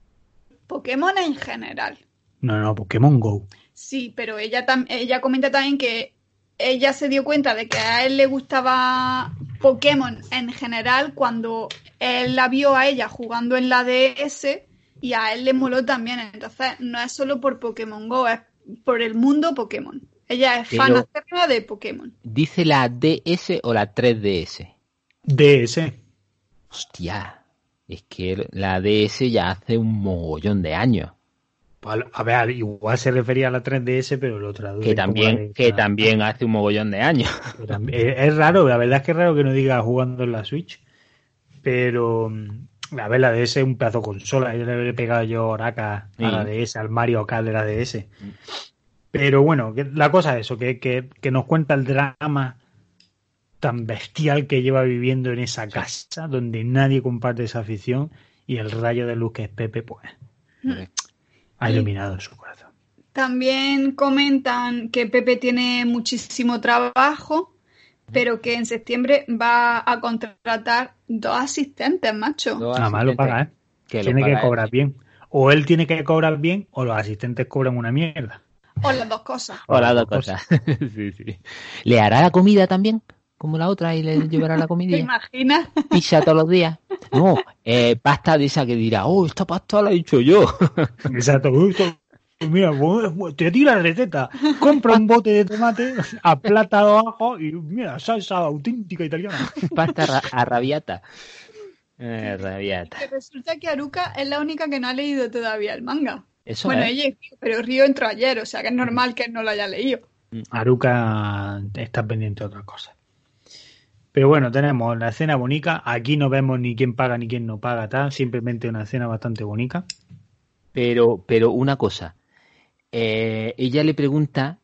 Pokémon en general. No, no, Pokémon Go. Sí, pero ella, ella comenta también que ella se dio cuenta de que a él le gustaba Pokémon en general cuando él la vio a ella jugando en la DS y a él le moló también. Entonces, no es solo por Pokémon Go, es por el mundo Pokémon. Ella es Pero- fan acérrima de Pokémon. ¿Dice la DS o la 3DS? DS. Hostia, es que la DS ya hace un mogollón de años. A ver, igual se refería a la 3DS, pero lo traduce. Que también, que también hace un mogollón de años. También- Es raro, la verdad es que es raro que no diga jugando en la Switch. Pero, mm, a ver, la DS es un pedazo de consola. Yo le he pegado yo Oraka Sí. a la DS, al Mario Kart de la DS. Pero bueno, la cosa es eso, que, que, que nos cuenta el drama tan bestial que lleva viviendo en esa casa, donde nadie comparte esa afición, y el rayo de luz que es Pepe, pues, ha iluminado su corazón. También comentan que Pepe tiene muchísimo trabajo, pero que en septiembre va a contratar dos asistentes, macho. Dos Nada más lo paga, ¿eh? que tiene que él. cobrar bien. O él tiene que cobrar bien, o los asistentes cobran una mierda. O las dos cosas. O las dos cosas. sí, sí. ¿Le hará la comida también? Como la otra y le llevará la ¿Te comida. imaginas? Pizza todos los días. No, eh, pasta de esa que dirá, oh, esta pasta la he hecho yo. Exacto. Mira, te tira la receta. Compra un bote de tomate, aplátalo abajo y mira, salsa auténtica italiana. pasta ra- arrabiata. Eh, rabiata. Que resulta que Aruka es la única que no ha leído todavía el manga. Eso bueno, es. ella pero Río entró ayer, o sea que es normal que él no lo haya leído. Aruka está pendiente de otra cosa. Pero bueno, tenemos la escena bonita. Aquí no vemos ni quién paga ni quién no paga, tal. Simplemente una escena bastante bonita. Pero, pero una cosa. Eh, ella le pregunta,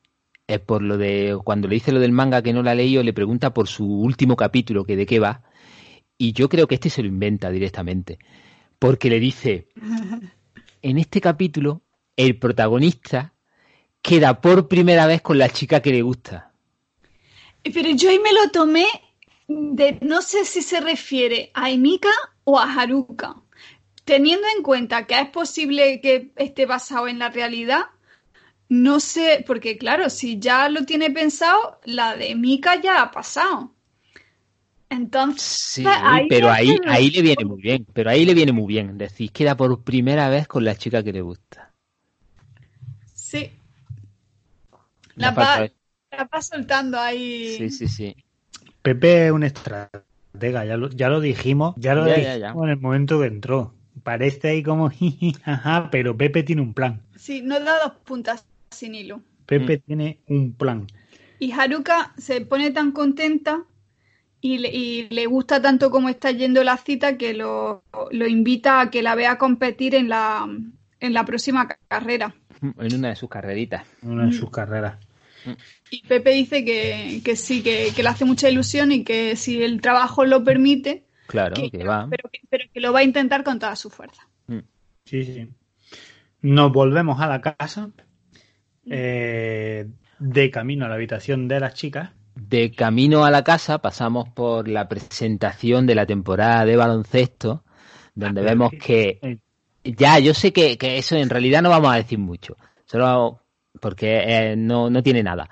eh, por lo de, cuando le dice lo del manga que no la ha leído, le pregunta por su último capítulo, que de qué va. Y yo creo que este se lo inventa directamente. Porque le dice, en este capítulo, el protagonista queda por primera vez con la chica que le gusta. Pero yo ahí me lo tomé de, no sé si se refiere a Emika o a Haruka. Teniendo en cuenta que es posible que esté basado en la realidad, no sé, porque claro, si ya lo tiene pensado, la de Mika ya ha pasado. Entonces, Sí, ahí pero ahí, ahí le viene muy bien. Pero ahí le viene muy bien. Decir, queda por primera vez con la chica que le gusta. sí, la falta va, la va soltando ahí. Sí, sí, sí. Pepe es un estratega, ya lo, ya lo dijimos, ya lo Ya, dijimos ya. en el momento que entró. parece ahí como ajá, pero Pepe tiene un plan. Sí, no da dos puntas sin hilo. Pepe tiene un plan. Y Haruka se pone tan contenta y le, y le gusta tanto como está yendo la cita que lo, lo invita a que la vea competir en la, en la próxima ca- carrera. En una de sus carreritas. Una de sus carreras. Y Pepe dice que, que sí, que, que le hace mucha ilusión y que si el trabajo lo permite, Claro, que- que va. pero, que, pero que lo va a intentar con toda su fuerza. Sí, sí. Nos volvemos a la casa. eh, de camino a la habitación de las chicas. De camino a la casa pasamos por la presentación de la temporada de baloncesto, donde Ah, vemos que ya, yo sé que, que eso en realidad no vamos a decir mucho, solo porque eh, no, no tiene nada.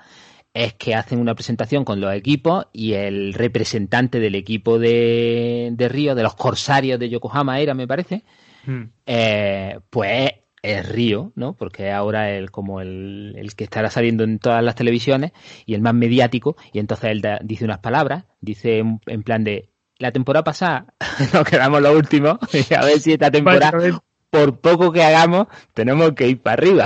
Es que hacen una presentación con los equipos y el representante del equipo de, de Río, de los corsarios de Yokohama era, me parece, mm, eh, pues es Río, ¿no? Porque ahora el como el, el que estará saliendo en todas las televisiones y el más mediático, y entonces él da- dice unas palabras, dice en, en plan de la temporada pasada nos quedamos los últimos, y a ver si esta temporada, por poco que hagamos, tenemos que ir para arriba.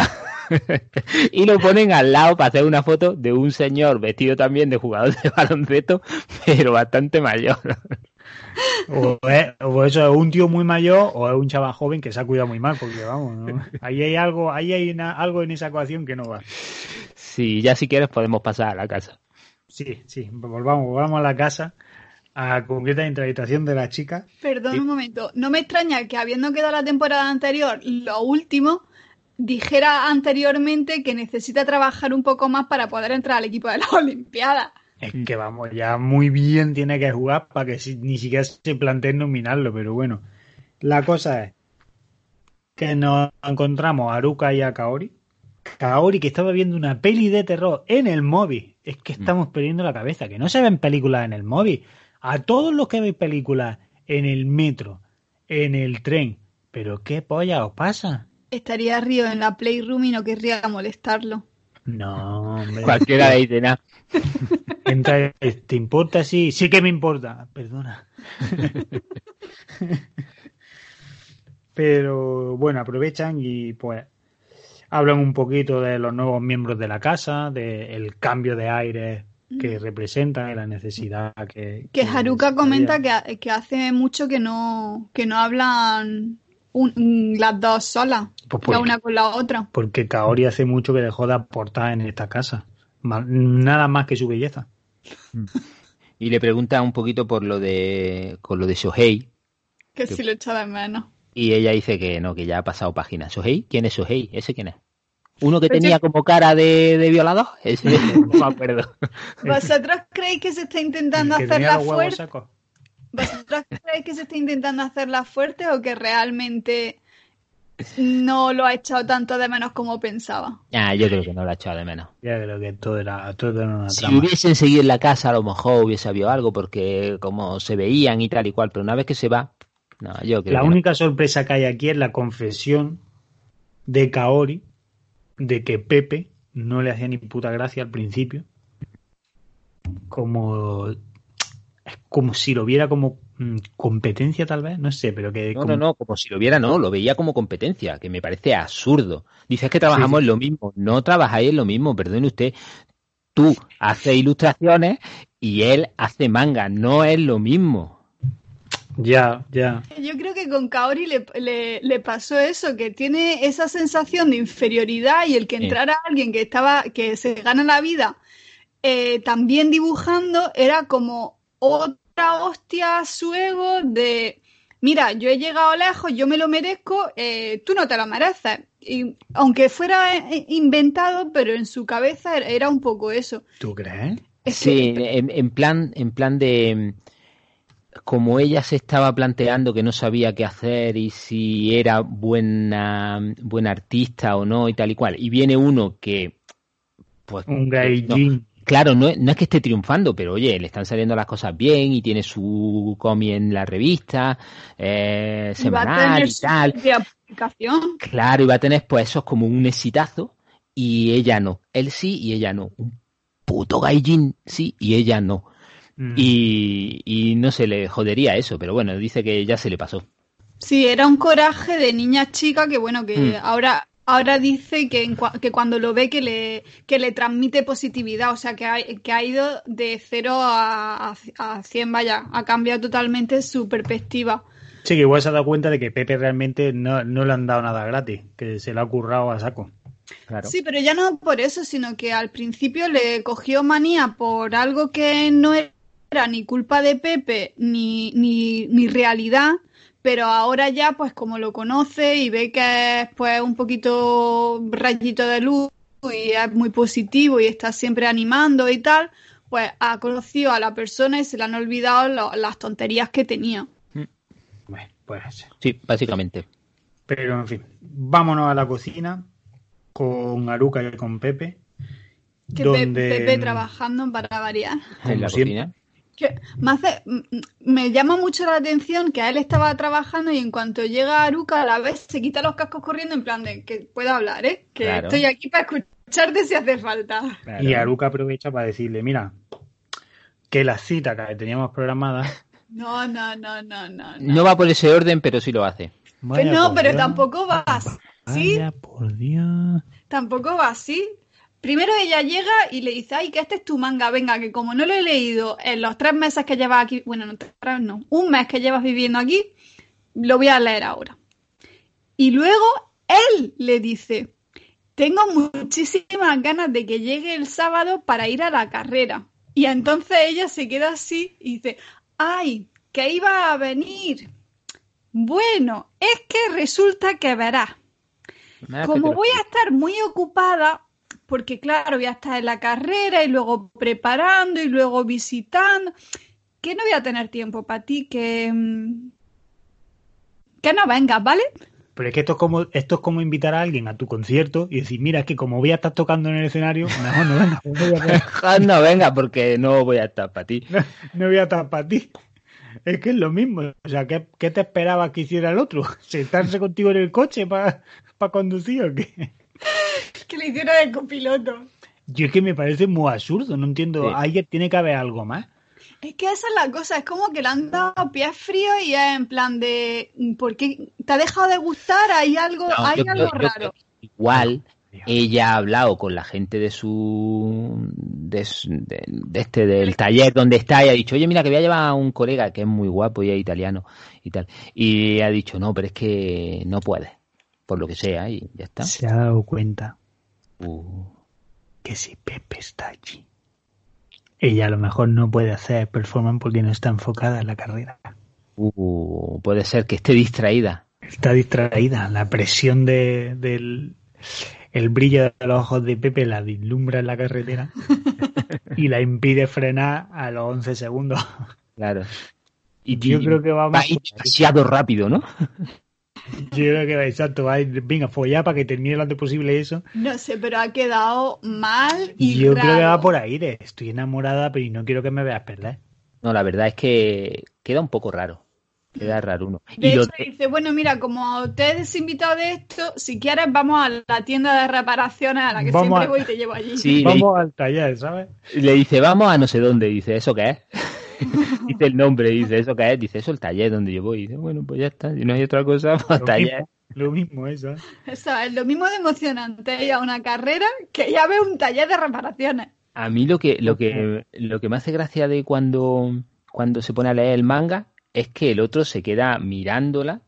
y lo ponen al lado para hacer una foto de un señor vestido también de jugador de baloncesto, pero bastante mayor. o, es- o eso es un tío muy mayor o es un chaval joven que se ha cuidado muy mal, porque vamos, ¿no? ahí hay algo, ahí hay una- algo en esa ecuación que no va. Sí, ya si quieres podemos pasar a la casa. Sí, sí, volvamos, volvamos a la casa, a concretamente la habitación de la chica. Perdón Sí. un momento. No me extraña que habiendo quedado la temporada anterior lo último, dijera anteriormente que necesita trabajar un poco más para poder entrar al equipo de las Olimpiadas. Es que vamos, ya muy bien tiene que jugar para que si- ni siquiera se plantee nominarlo, pero bueno. La cosa es que nos encontramos a Aruka y a Kaori. Kaori que estaba viendo una peli de terror en el móvil. Es que estamos perdiendo la cabeza, que no se ven películas en el móvil. A todos los que veis películas en el metro, en el tren. Pero qué polla os pasa. Estaría Río en la Playroom y no querría molestarlo. No, hombre. Cualquiera le dice nada. Entra, ¿te importa? Sí, sí que me importa. Perdona. Pero bueno, aprovechan y pues hablan un poquito de los nuevos miembros de la casa, del cambio de aire que representan y la necesidad que... Que Haruka había. comenta que, que hace mucho que no, que no hablan un- las dos solas, Pues la porque, una con la otra. porque Kaori hace mucho que dejó de aportar en esta casa. Nada más que su belleza. Y le pregunta un poquito por lo de con lo de Shohei Que Que- sí lo echa de menos. y ella dice que no, que ya ha pasado página. ¿Shohei? ¿Quién es Shohei? ¿Ese quién es? ¿Uno que Pues tenía yo- como cara de, de violador? Ese no me acuerdo. ¿Vosotros creéis que se está intentando Que tenía hacerla ¿Vosotros creéis que se está intentando hacerla fuerte o que realmente no lo ha echado tanto de menos como pensaba? Ah, yo creo que no lo ha echado de menos. Ya creo que todo era, todo era una Si trama. hubiesen seguido en la casa, a lo mejor hubiese habido algo, porque como se veían y tal y cual, pero una vez que se va, no, yo creo La que no. única sorpresa que hay aquí es la confesión de Kaori de que Pepe no le hacía ni puta gracia al principio. Como es como si lo viera como mm, competencia tal vez, no sé, pero que No, como- no, no, como si lo viera, no, lo veía como competencia, que me parece absurdo. Dices que trabajamos Sí, sí. en lo mismo, no trabajáis en lo mismo, perdone usted. Tú haces ilustraciones y él hace manga, no es lo mismo. ya, ya. Yo creo que con Kaori le, le- le pasó eso, que tiene esa sensación de inferioridad y el que Sí. entrara alguien que estaba, que se gana la vida eh, también dibujando, era como otra hostia a su ego de mira, yo he llegado lejos, yo me lo merezco, eh, tú no te lo mereces. Y aunque fuera eh, inventado, pero en su cabeza era, era un poco eso. ¿Tú crees? Es Sí, en, en plan, en plan de como ella se estaba planteando que no sabía qué hacer y si era buena, buena artista o no y tal y cual. Y viene uno que, pues, Un no. Claro, no, es- no es que esté triunfando, pero oye, le están saliendo las cosas bien y tiene su cómic en la revista eh, y va a semanal tener y tal. Claro, y va a tener pues eso es como un exitazo y ella no. Él sí y ella no. Un puto gaijin sí y ella no. Mm. Y, y no se le jodería eso, pero bueno, dice que ya se le pasó. Sí, era un coraje de niña chica que, bueno, que Mm. ahora, ahora dice que, en que cuando lo ve que le, que le transmite positividad, o sea, que ha, que ha ido de cero a, a, a 100, vaya, ha cambiado totalmente su perspectiva. Sí, que igual se ha dado cuenta de que Pepe realmente no, no le han dado nada gratis, que se lo ha currado a saco. Claro. Sí, pero ya no por eso, sino que al principio le cogió manía por algo que no era ni culpa de Pepe ni, ni, ni realidad, pero ahora ya, pues como lo conoce y ve que es pues un poquito rayito de luz y es muy positivo y está siempre animando y tal, pues ha conocido a la persona y se le han olvidado lo- las tonterías que tenía. Bueno, pues. Sí, básicamente. Pero en fin, vámonos a la cocina con Aruca y con Pepe. Que donde Pepe trabajando para variar. En la siempre. cocina. Que me, hace- llama mucho la atención que a él estaba trabajando y en cuanto llega Aruka a la vez se quita los cascos corriendo en plan de que puedo hablar, ¿eh? Que Claro. estoy aquí para escucharte si hace falta. Claro. Y Aruca aprovecha para decirle, mira, que la cita que teníamos programada... No, no, no, no, no. no. No va por ese orden, pero sí lo hace. Vaya no, pero Dios, tampoco va así. Vaya por Dios. Tampoco va así. Primero ella llega y le dice, ay, que este es tu manga, venga, que como no lo he leído en los tres meses que llevas aquí, bueno, no, tres no, un mes que llevas viviendo aquí, lo voy a leer ahora. Y luego él le dice, tengo muchísimas ganas de que llegue el sábado para ir a la carrera. Y entonces ella se queda así y dice, ay, que iba a venir. Bueno, es que resulta que verás. Como voy a estar muy ocupada, porque claro, voy a estar en la carrera y luego preparando y luego visitando, que no voy a tener tiempo para ti, que... mm, Que no vengas, ¿vale? Pero es que esto es como esto es como invitar a alguien a tu concierto y decir, mira, es que como voy a estar tocando en el escenario, mejor no venga, Ah, no, venga, porque no voy a estar para ti. no voy a estar para ti. Es que es lo mismo. O sea, ¿qué, qué te esperabas que hiciera el otro? ¿Sentarse contigo en el coche para conducir o qué? Que le hicieron el copiloto. Yo es que me parece muy absurdo, no entiendo. Sí. Ahí tiene que haber algo más. Es que esa es la cosa, es como que le han dado pies fríos y es en plan de... ¿Por qué te ha dejado de gustar? ¿Hay algo, No, hay yo- algo yo- raro? Igual, ella ha hablado con la gente de su de, su- de- de este del taller donde está y ha dicho oye mira que voy a llevar a un colega que es muy guapo y es italiano y tal y ha dicho no pero es que no puede por lo que sea y ya está Se ha dado cuenta Uh, que si Pepe está allí, ella a lo mejor no puede hacer performance porque no está enfocada en la carrera. uh, puede ser que esté distraída Está distraída. La presión de, del el brillo de los ojos de Pepe la vislumbra en la carretera y la impide frenar a los 11 segundos. claro y Yo creo que vamos va a ir demasiado rápido no Yo creo que va exacto, va a ir, venga, follar para que termine lo antes posible eso. No sé, pero ha quedado mal y Yo creo que va por ahí, de, estoy enamorada, pero no quiero que me veas perder. no la verdad es que queda un poco raro queda raro uno De y hecho, dice, bueno, mira, como te he desinvitado de esto, si quieres vamos a la tienda de reparaciones a la que Vamos siempre a- voy y te llevo allí. Sí, le- Vamos al taller, ¿sabes? le dice, vamos a no sé dónde, dice, ¿eso qué es? dice el nombre, dice, ¿eso qué es? Dice, eso es el taller donde yo voy. Dice, bueno, pues ya está, si no hay otra cosa, pues Lo taller. mismo, lo mismo eso. ¿eh? Eso es lo mismo de emocionante ir a una carrera que ya ve un taller de reparaciones. A mí lo que, lo que, lo que me hace gracia de cuando, cuando se pone a leer el manga es que el otro se queda mirándola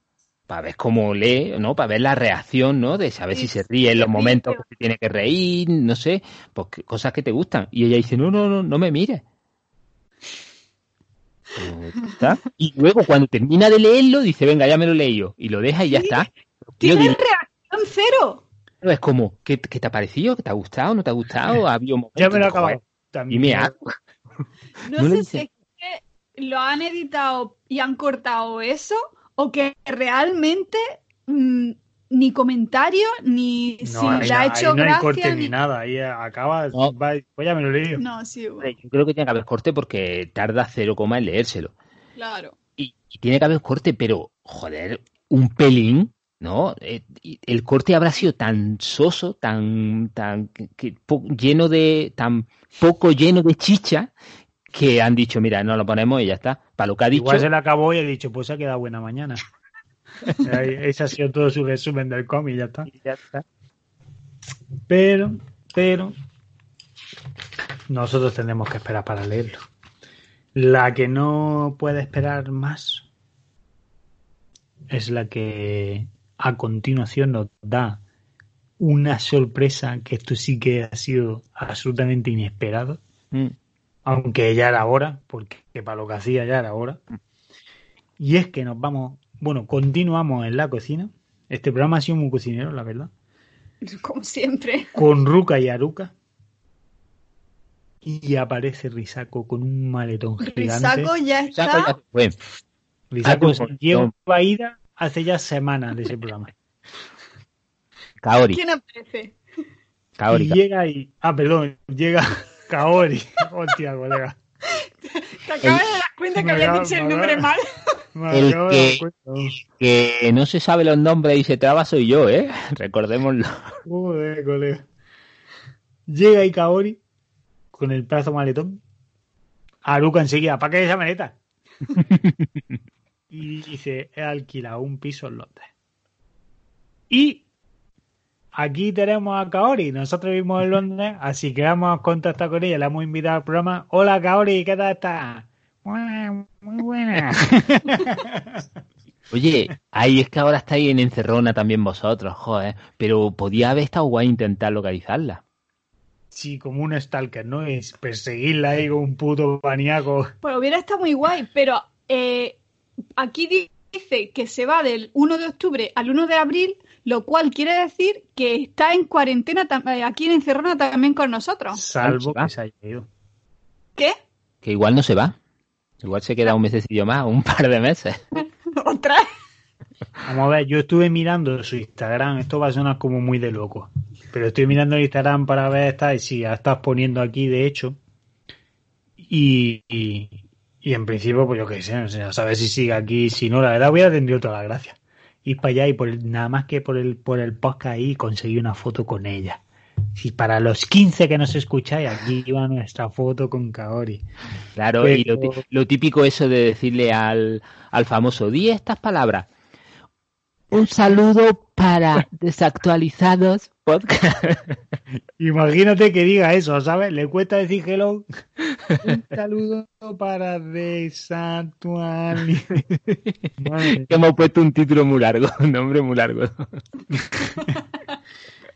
para ver cómo lee, ¿no? Para ver la reacción, ¿no? De saber si se ríe en los momentos que se tiene que reír, no sé, pues que- cosas que te gustan. Y ella dice, no, no, no, no me mires. Está. Y luego cuando termina de leerlo, dice, venga, ya me lo leí yo. Y lo deja y ya Sí. está. Dime, reacción cero. es como, ¿qué, qué te ha parecido? ¿Qué te ha gustado? ¿No te ha gustado? ¿Ha habido momentos Ya me lo acabado. También. Dime algo. No, No sé dice- si es que lo han editado y han cortado eso o que realmente mm, ni comentario ni No, si ahí, le ha ahí hecho no hay gracia corte ni... ni nada. Ahí acaba, No. va, pues ya me lo he leído. No, sí, bueno, Yo creo que tiene que haber corte porque tarda cero coma en leérselo. claro. Y, y tiene que haber corte, pero, joder, un pelín, ¿no? Eh, el corte habrá sido tan soso, tan, tan que- lleno de, tan poco lleno de chicha, que han dicho, mira, no lo ponemos y ya está. Para lo que ha dicho, Igual se le acabó y he dicho, pues se ha quedado buena mañana. Ese ha sido todo su resumen del cómic y ya está. Y ya está. Pero, pero, nosotros tendremos que esperar para leerlo. La que no puede esperar más es la que a continuación nos da una sorpresa que esto sí que ha sido absolutamente inesperado, Mm. aunque ya era hora, porque para lo que hacía ya era hora. Y es que nos vamos, bueno, continuamos en la cocina. Este programa ha sido muy cocinero, la verdad Como siempre. con Ruka y Aruka. Y aparece Risaco con un maletón gigante. Risaco ya está. Risaco lleva ida hace ya semanas de ese programa. Kaori. ¿Quién aparece? Kaori. Y llega y. Ah, perdón, llega Kaori. Hostia, colega. Te acabas de dar cuenta que Me había dicho el nombre mal. Me El acabo de que- dar cuenta. Que no se sabe los nombres y se traba soy yo, ¿eh? Recordémoslo. Joder, colega. Llega y Kaori con el pedazo maletón. Aruka enseguida, ¿para qué esa maleta? y dice, he alquilado un piso en Londres. Y aquí tenemos a Kaori, nosotros vivimos en Londres, así que vamos a contactar con ella, la hemos invitado al programa. Hola Kaori, ¿qué tal estás? Buena, Muy buena. Oye, ahí es que ahora estáis en encerrona también vosotros, joder. Pero podía haber estado guay intentar localizarla. sí, como un stalker, ¿no? Es perseguirla ahí con un puto maníaco. Pues hubiera estado muy guay, pero eh, aquí di- dice que se va del 1 de octubre al 1 de abril, lo cual quiere decir que está en cuarentena eh, aquí en Encerrona también con nosotros. Salvo que se haya ido. ¿Qué? Que igual no se va. Igual se queda un mesecillo más, un par de meses. ¿Otra? Vamos a ver, yo estuve mirando su Instagram, esto va a sonar como muy de loco, pero estoy mirando el Instagram para ver esta y si ya estás poniendo aquí, de hecho, y, y, y en principio, pues yo qué sé, o sea, a saber si sigue aquí, si no, la verdad hubiera tenido toda la gracia. Ir para allá y por el- nada más que por el, por el podcast ahí conseguí una foto con ella. Si para los 15 que nos escucháis, aquí iba nuestra foto con Kaori. Claro, Pero- y lo típico eso de decirle al, al famoso, di estas palabras. Un saludo para desactualizados podcast. Imagínate que diga eso, ¿sabes? Le cuesta decir hello. Un saludo para desactualizar. Madre. que hemos puesto un título muy largo, un nombre muy largo.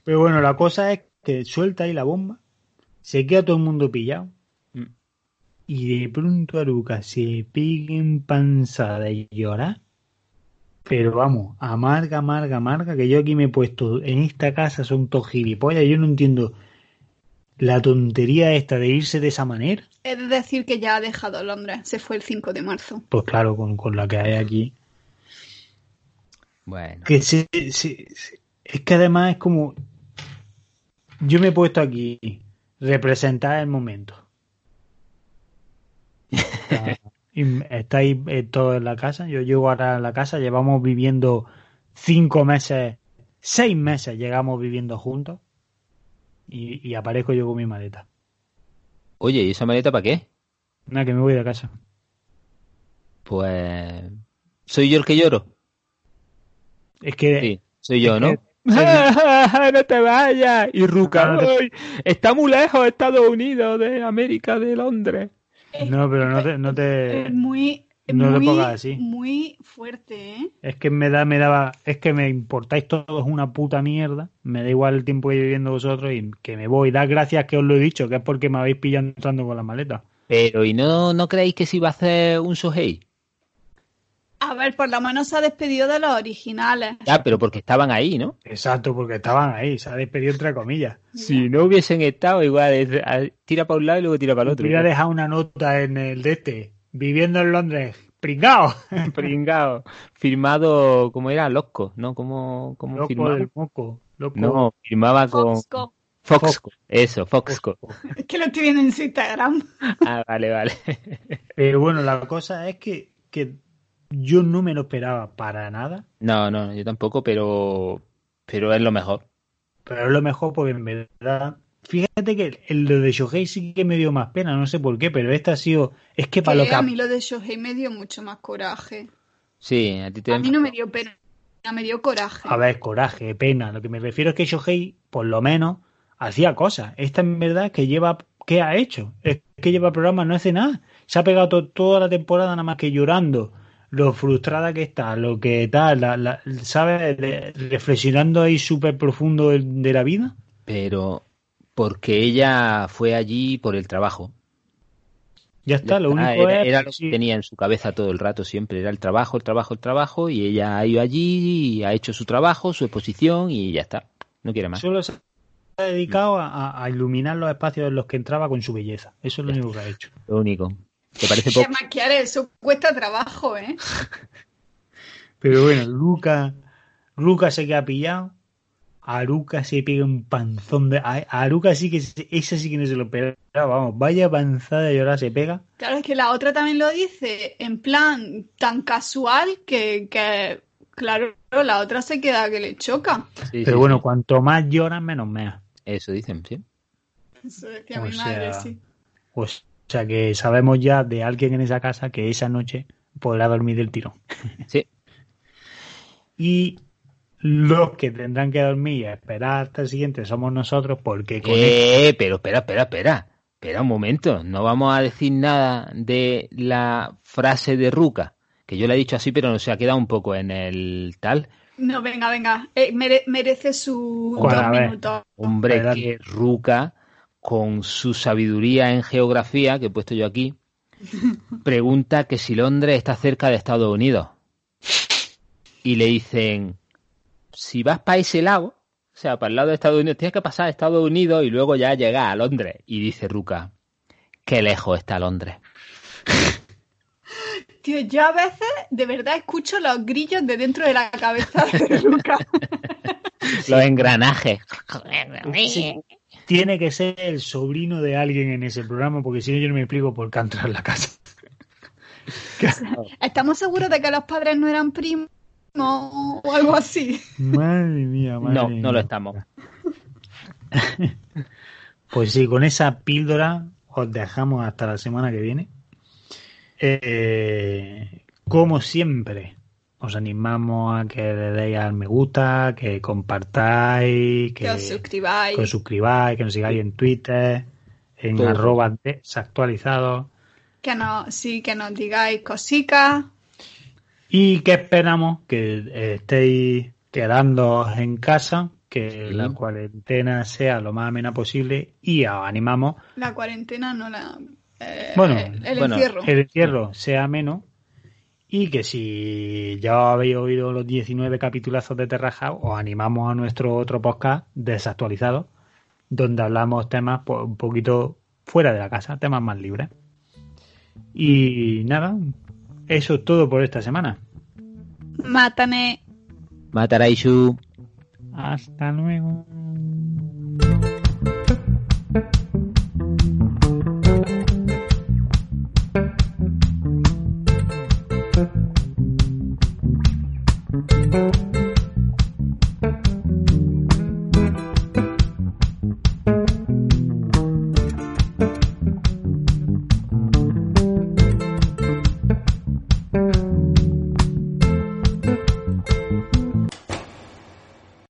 Pero bueno, la cosa es que suelta ahí la bomba, se queda todo el mundo pillado. Mm. Y de pronto Aruka se pega en panzada de llorar. Pero vamos, amarga, amarga, amarga, que yo aquí me he puesto en esta casa son todos gilipollas. Yo no entiendo la tontería esta de irse de esa manera. Es de decir que ya ha dejado Londres, se fue el 5 de marzo. Pues claro, con, con la que hay aquí. Bueno, Que se, se- se- es que además es como. Yo me he puesto aquí representar el momento. Y estáis eh, todos en la casa. Yo llego ahora a la casa. Llevamos viviendo cinco meses, seis meses llegamos viviendo juntos. Y, y aparezco yo con mi maleta. oye, ¿y esa maleta para qué? Nada, que me voy de casa. Pues soy yo el que lloro. Es que. Sí, soy yo, ¿no? que- no te vayas. Y Ruca, No, no te- "Ay, está muy lejos Estados Unidos de América, de Londres. No, pero no te, no te, Es muy, no te pongas así. muy fuerte, ¿eh? Es que me da, me daba, es que me importáis todos una puta mierda. Me da igual el tiempo que viviendo vosotros y que me voy. Da gracias que os lo he dicho, que es porque me habéis pillado entrando con la maleta. Pero, ¿y no, no creéis que si va a hacer un Shohei? A ver, por lo menos se ha despedido de los originales. Ya, pero porque estaban ahí, ¿no? Exacto, porque estaban ahí, se ha despedido entre comillas. Si no hubiesen estado, igual tira para un lado y luego tira para el otro. Hubiera dejado una nota en el de este, viviendo en Londres, pringao. Pringao. Firmado, ¿cómo era? Losco, ¿no? ¿Cómo, cómo Loco firmaba? del moco. Loco. No, firmaba con Foxco. Foxco. Eso, Foxco. Es que lo estoy viendo en su Instagram. Ah, vale, vale. Pero bueno, la cosa es que, que yo no me lo esperaba para nada. No, no, yo tampoco, pero pero es lo mejor. Pero es lo mejor porque en verdad. Fíjate que el, lo de Shohei sí que me dio más pena, no sé por qué, pero esta ha sido. Es que para lo Que que. a mí lo de Shohei me dio mucho más coraje. Sí, a ti te A mí no me dio pena me dio coraje. A ver, coraje, pena. Lo que me refiero es que Shohei, por lo menos, hacía cosas. Esta en verdad que lleva, ¿qué ha hecho? Es que lleva programa, no hace nada. Se ha pegado to- toda la temporada nada más que llorando. Lo frustrada que está, lo que tal, la, la- ¿sabes? Le- reflexionando ahí súper profundo de, de la vida. Pero porque ella fue allí por el trabajo. Ya está, lo único era, es... era lo sí, que tenía en su cabeza todo el rato siempre, era el trabajo, el trabajo, el trabajo, y ella ha ido allí, y ha hecho su trabajo, su exposición y ya está. No quiere más. Solo se ha dedicado a, a- a iluminar los espacios en los que entraba con su belleza. Eso es lo único que ha hecho. Lo único. ¿Te parece poco? maquillar eso cuesta trabajo, ¿eh? Pero bueno, Luca, Luca se queda pillado. Aruca se pega un panzón de. A a Aruca sí que. Esa sí que no se lo esperaba. Vamos, vaya panzada de llorar se pega. Claro, es que la otra también lo dice en plan tan casual que, que claro, la otra se queda que le choca. Sí, Pero sí, bueno, sí. cuanto más lloran, menos mea. Eso dicen, sí. Eso decía O mi madre, sea, sí. O sea que sabemos ya de alguien en esa casa que esa noche podrá dormir del tirón. Sí. Y los que tendrán que dormir y esperar hasta el siguiente somos nosotros porque con Eh, pero espera, espera, espera. Espera un momento. No vamos a decir nada de la frase de Ruca. Que yo la he dicho así, pero no se ha quedado un poco en el tal. No, venga, venga. Eh, mere- merece sus Bueno, dos minutos. Hombre, que Ruca, con su sabiduría en geografía, que he puesto yo aquí, pregunta que si Londres está cerca de Estados Unidos. Y le dicen, si vas para ese lado, o sea, para el lado de Estados Unidos, tienes que pasar a Estados Unidos y luego ya llegar a Londres. Y dice Ruca, qué lejos está Londres. Tío, yo a veces de verdad escucho los grillos de dentro de la cabeza de Lucas. Los engranajes. Sí. Tiene que ser el sobrino de alguien en ese programa, porque si no yo no me explico por qué ha entrado en la casa. ¿Estamos seguros de que los padres no eran primos o algo así? Madre mía, madre No, mía. no lo estamos. Pues sí, con esa píldora os dejamos hasta la semana que viene. Eh, como siempre, os animamos a que le deis al me gusta, que compartáis, que, Que os suscribáis. que os suscribáis, que nos sigáis en Twitter, en Todo. arroba desactualizados. Que nos, sí, que nos digáis cositas. Y que esperamos que estéis quedando en casa, que Sí. la cuarentena sea lo más amena posible y os animamos La cuarentena no la. eh, Bueno, el bueno, encierro. el encierro sea menos y que si ya habéis oído los 19 capitulazos de Terra House, os animamos a nuestro otro podcast desactualizado, donde hablamos temas pues, un poquito fuera de la casa, temas más libres. Y nada, eso es todo por esta semana. Mátame. Mataraisu. Hasta luego.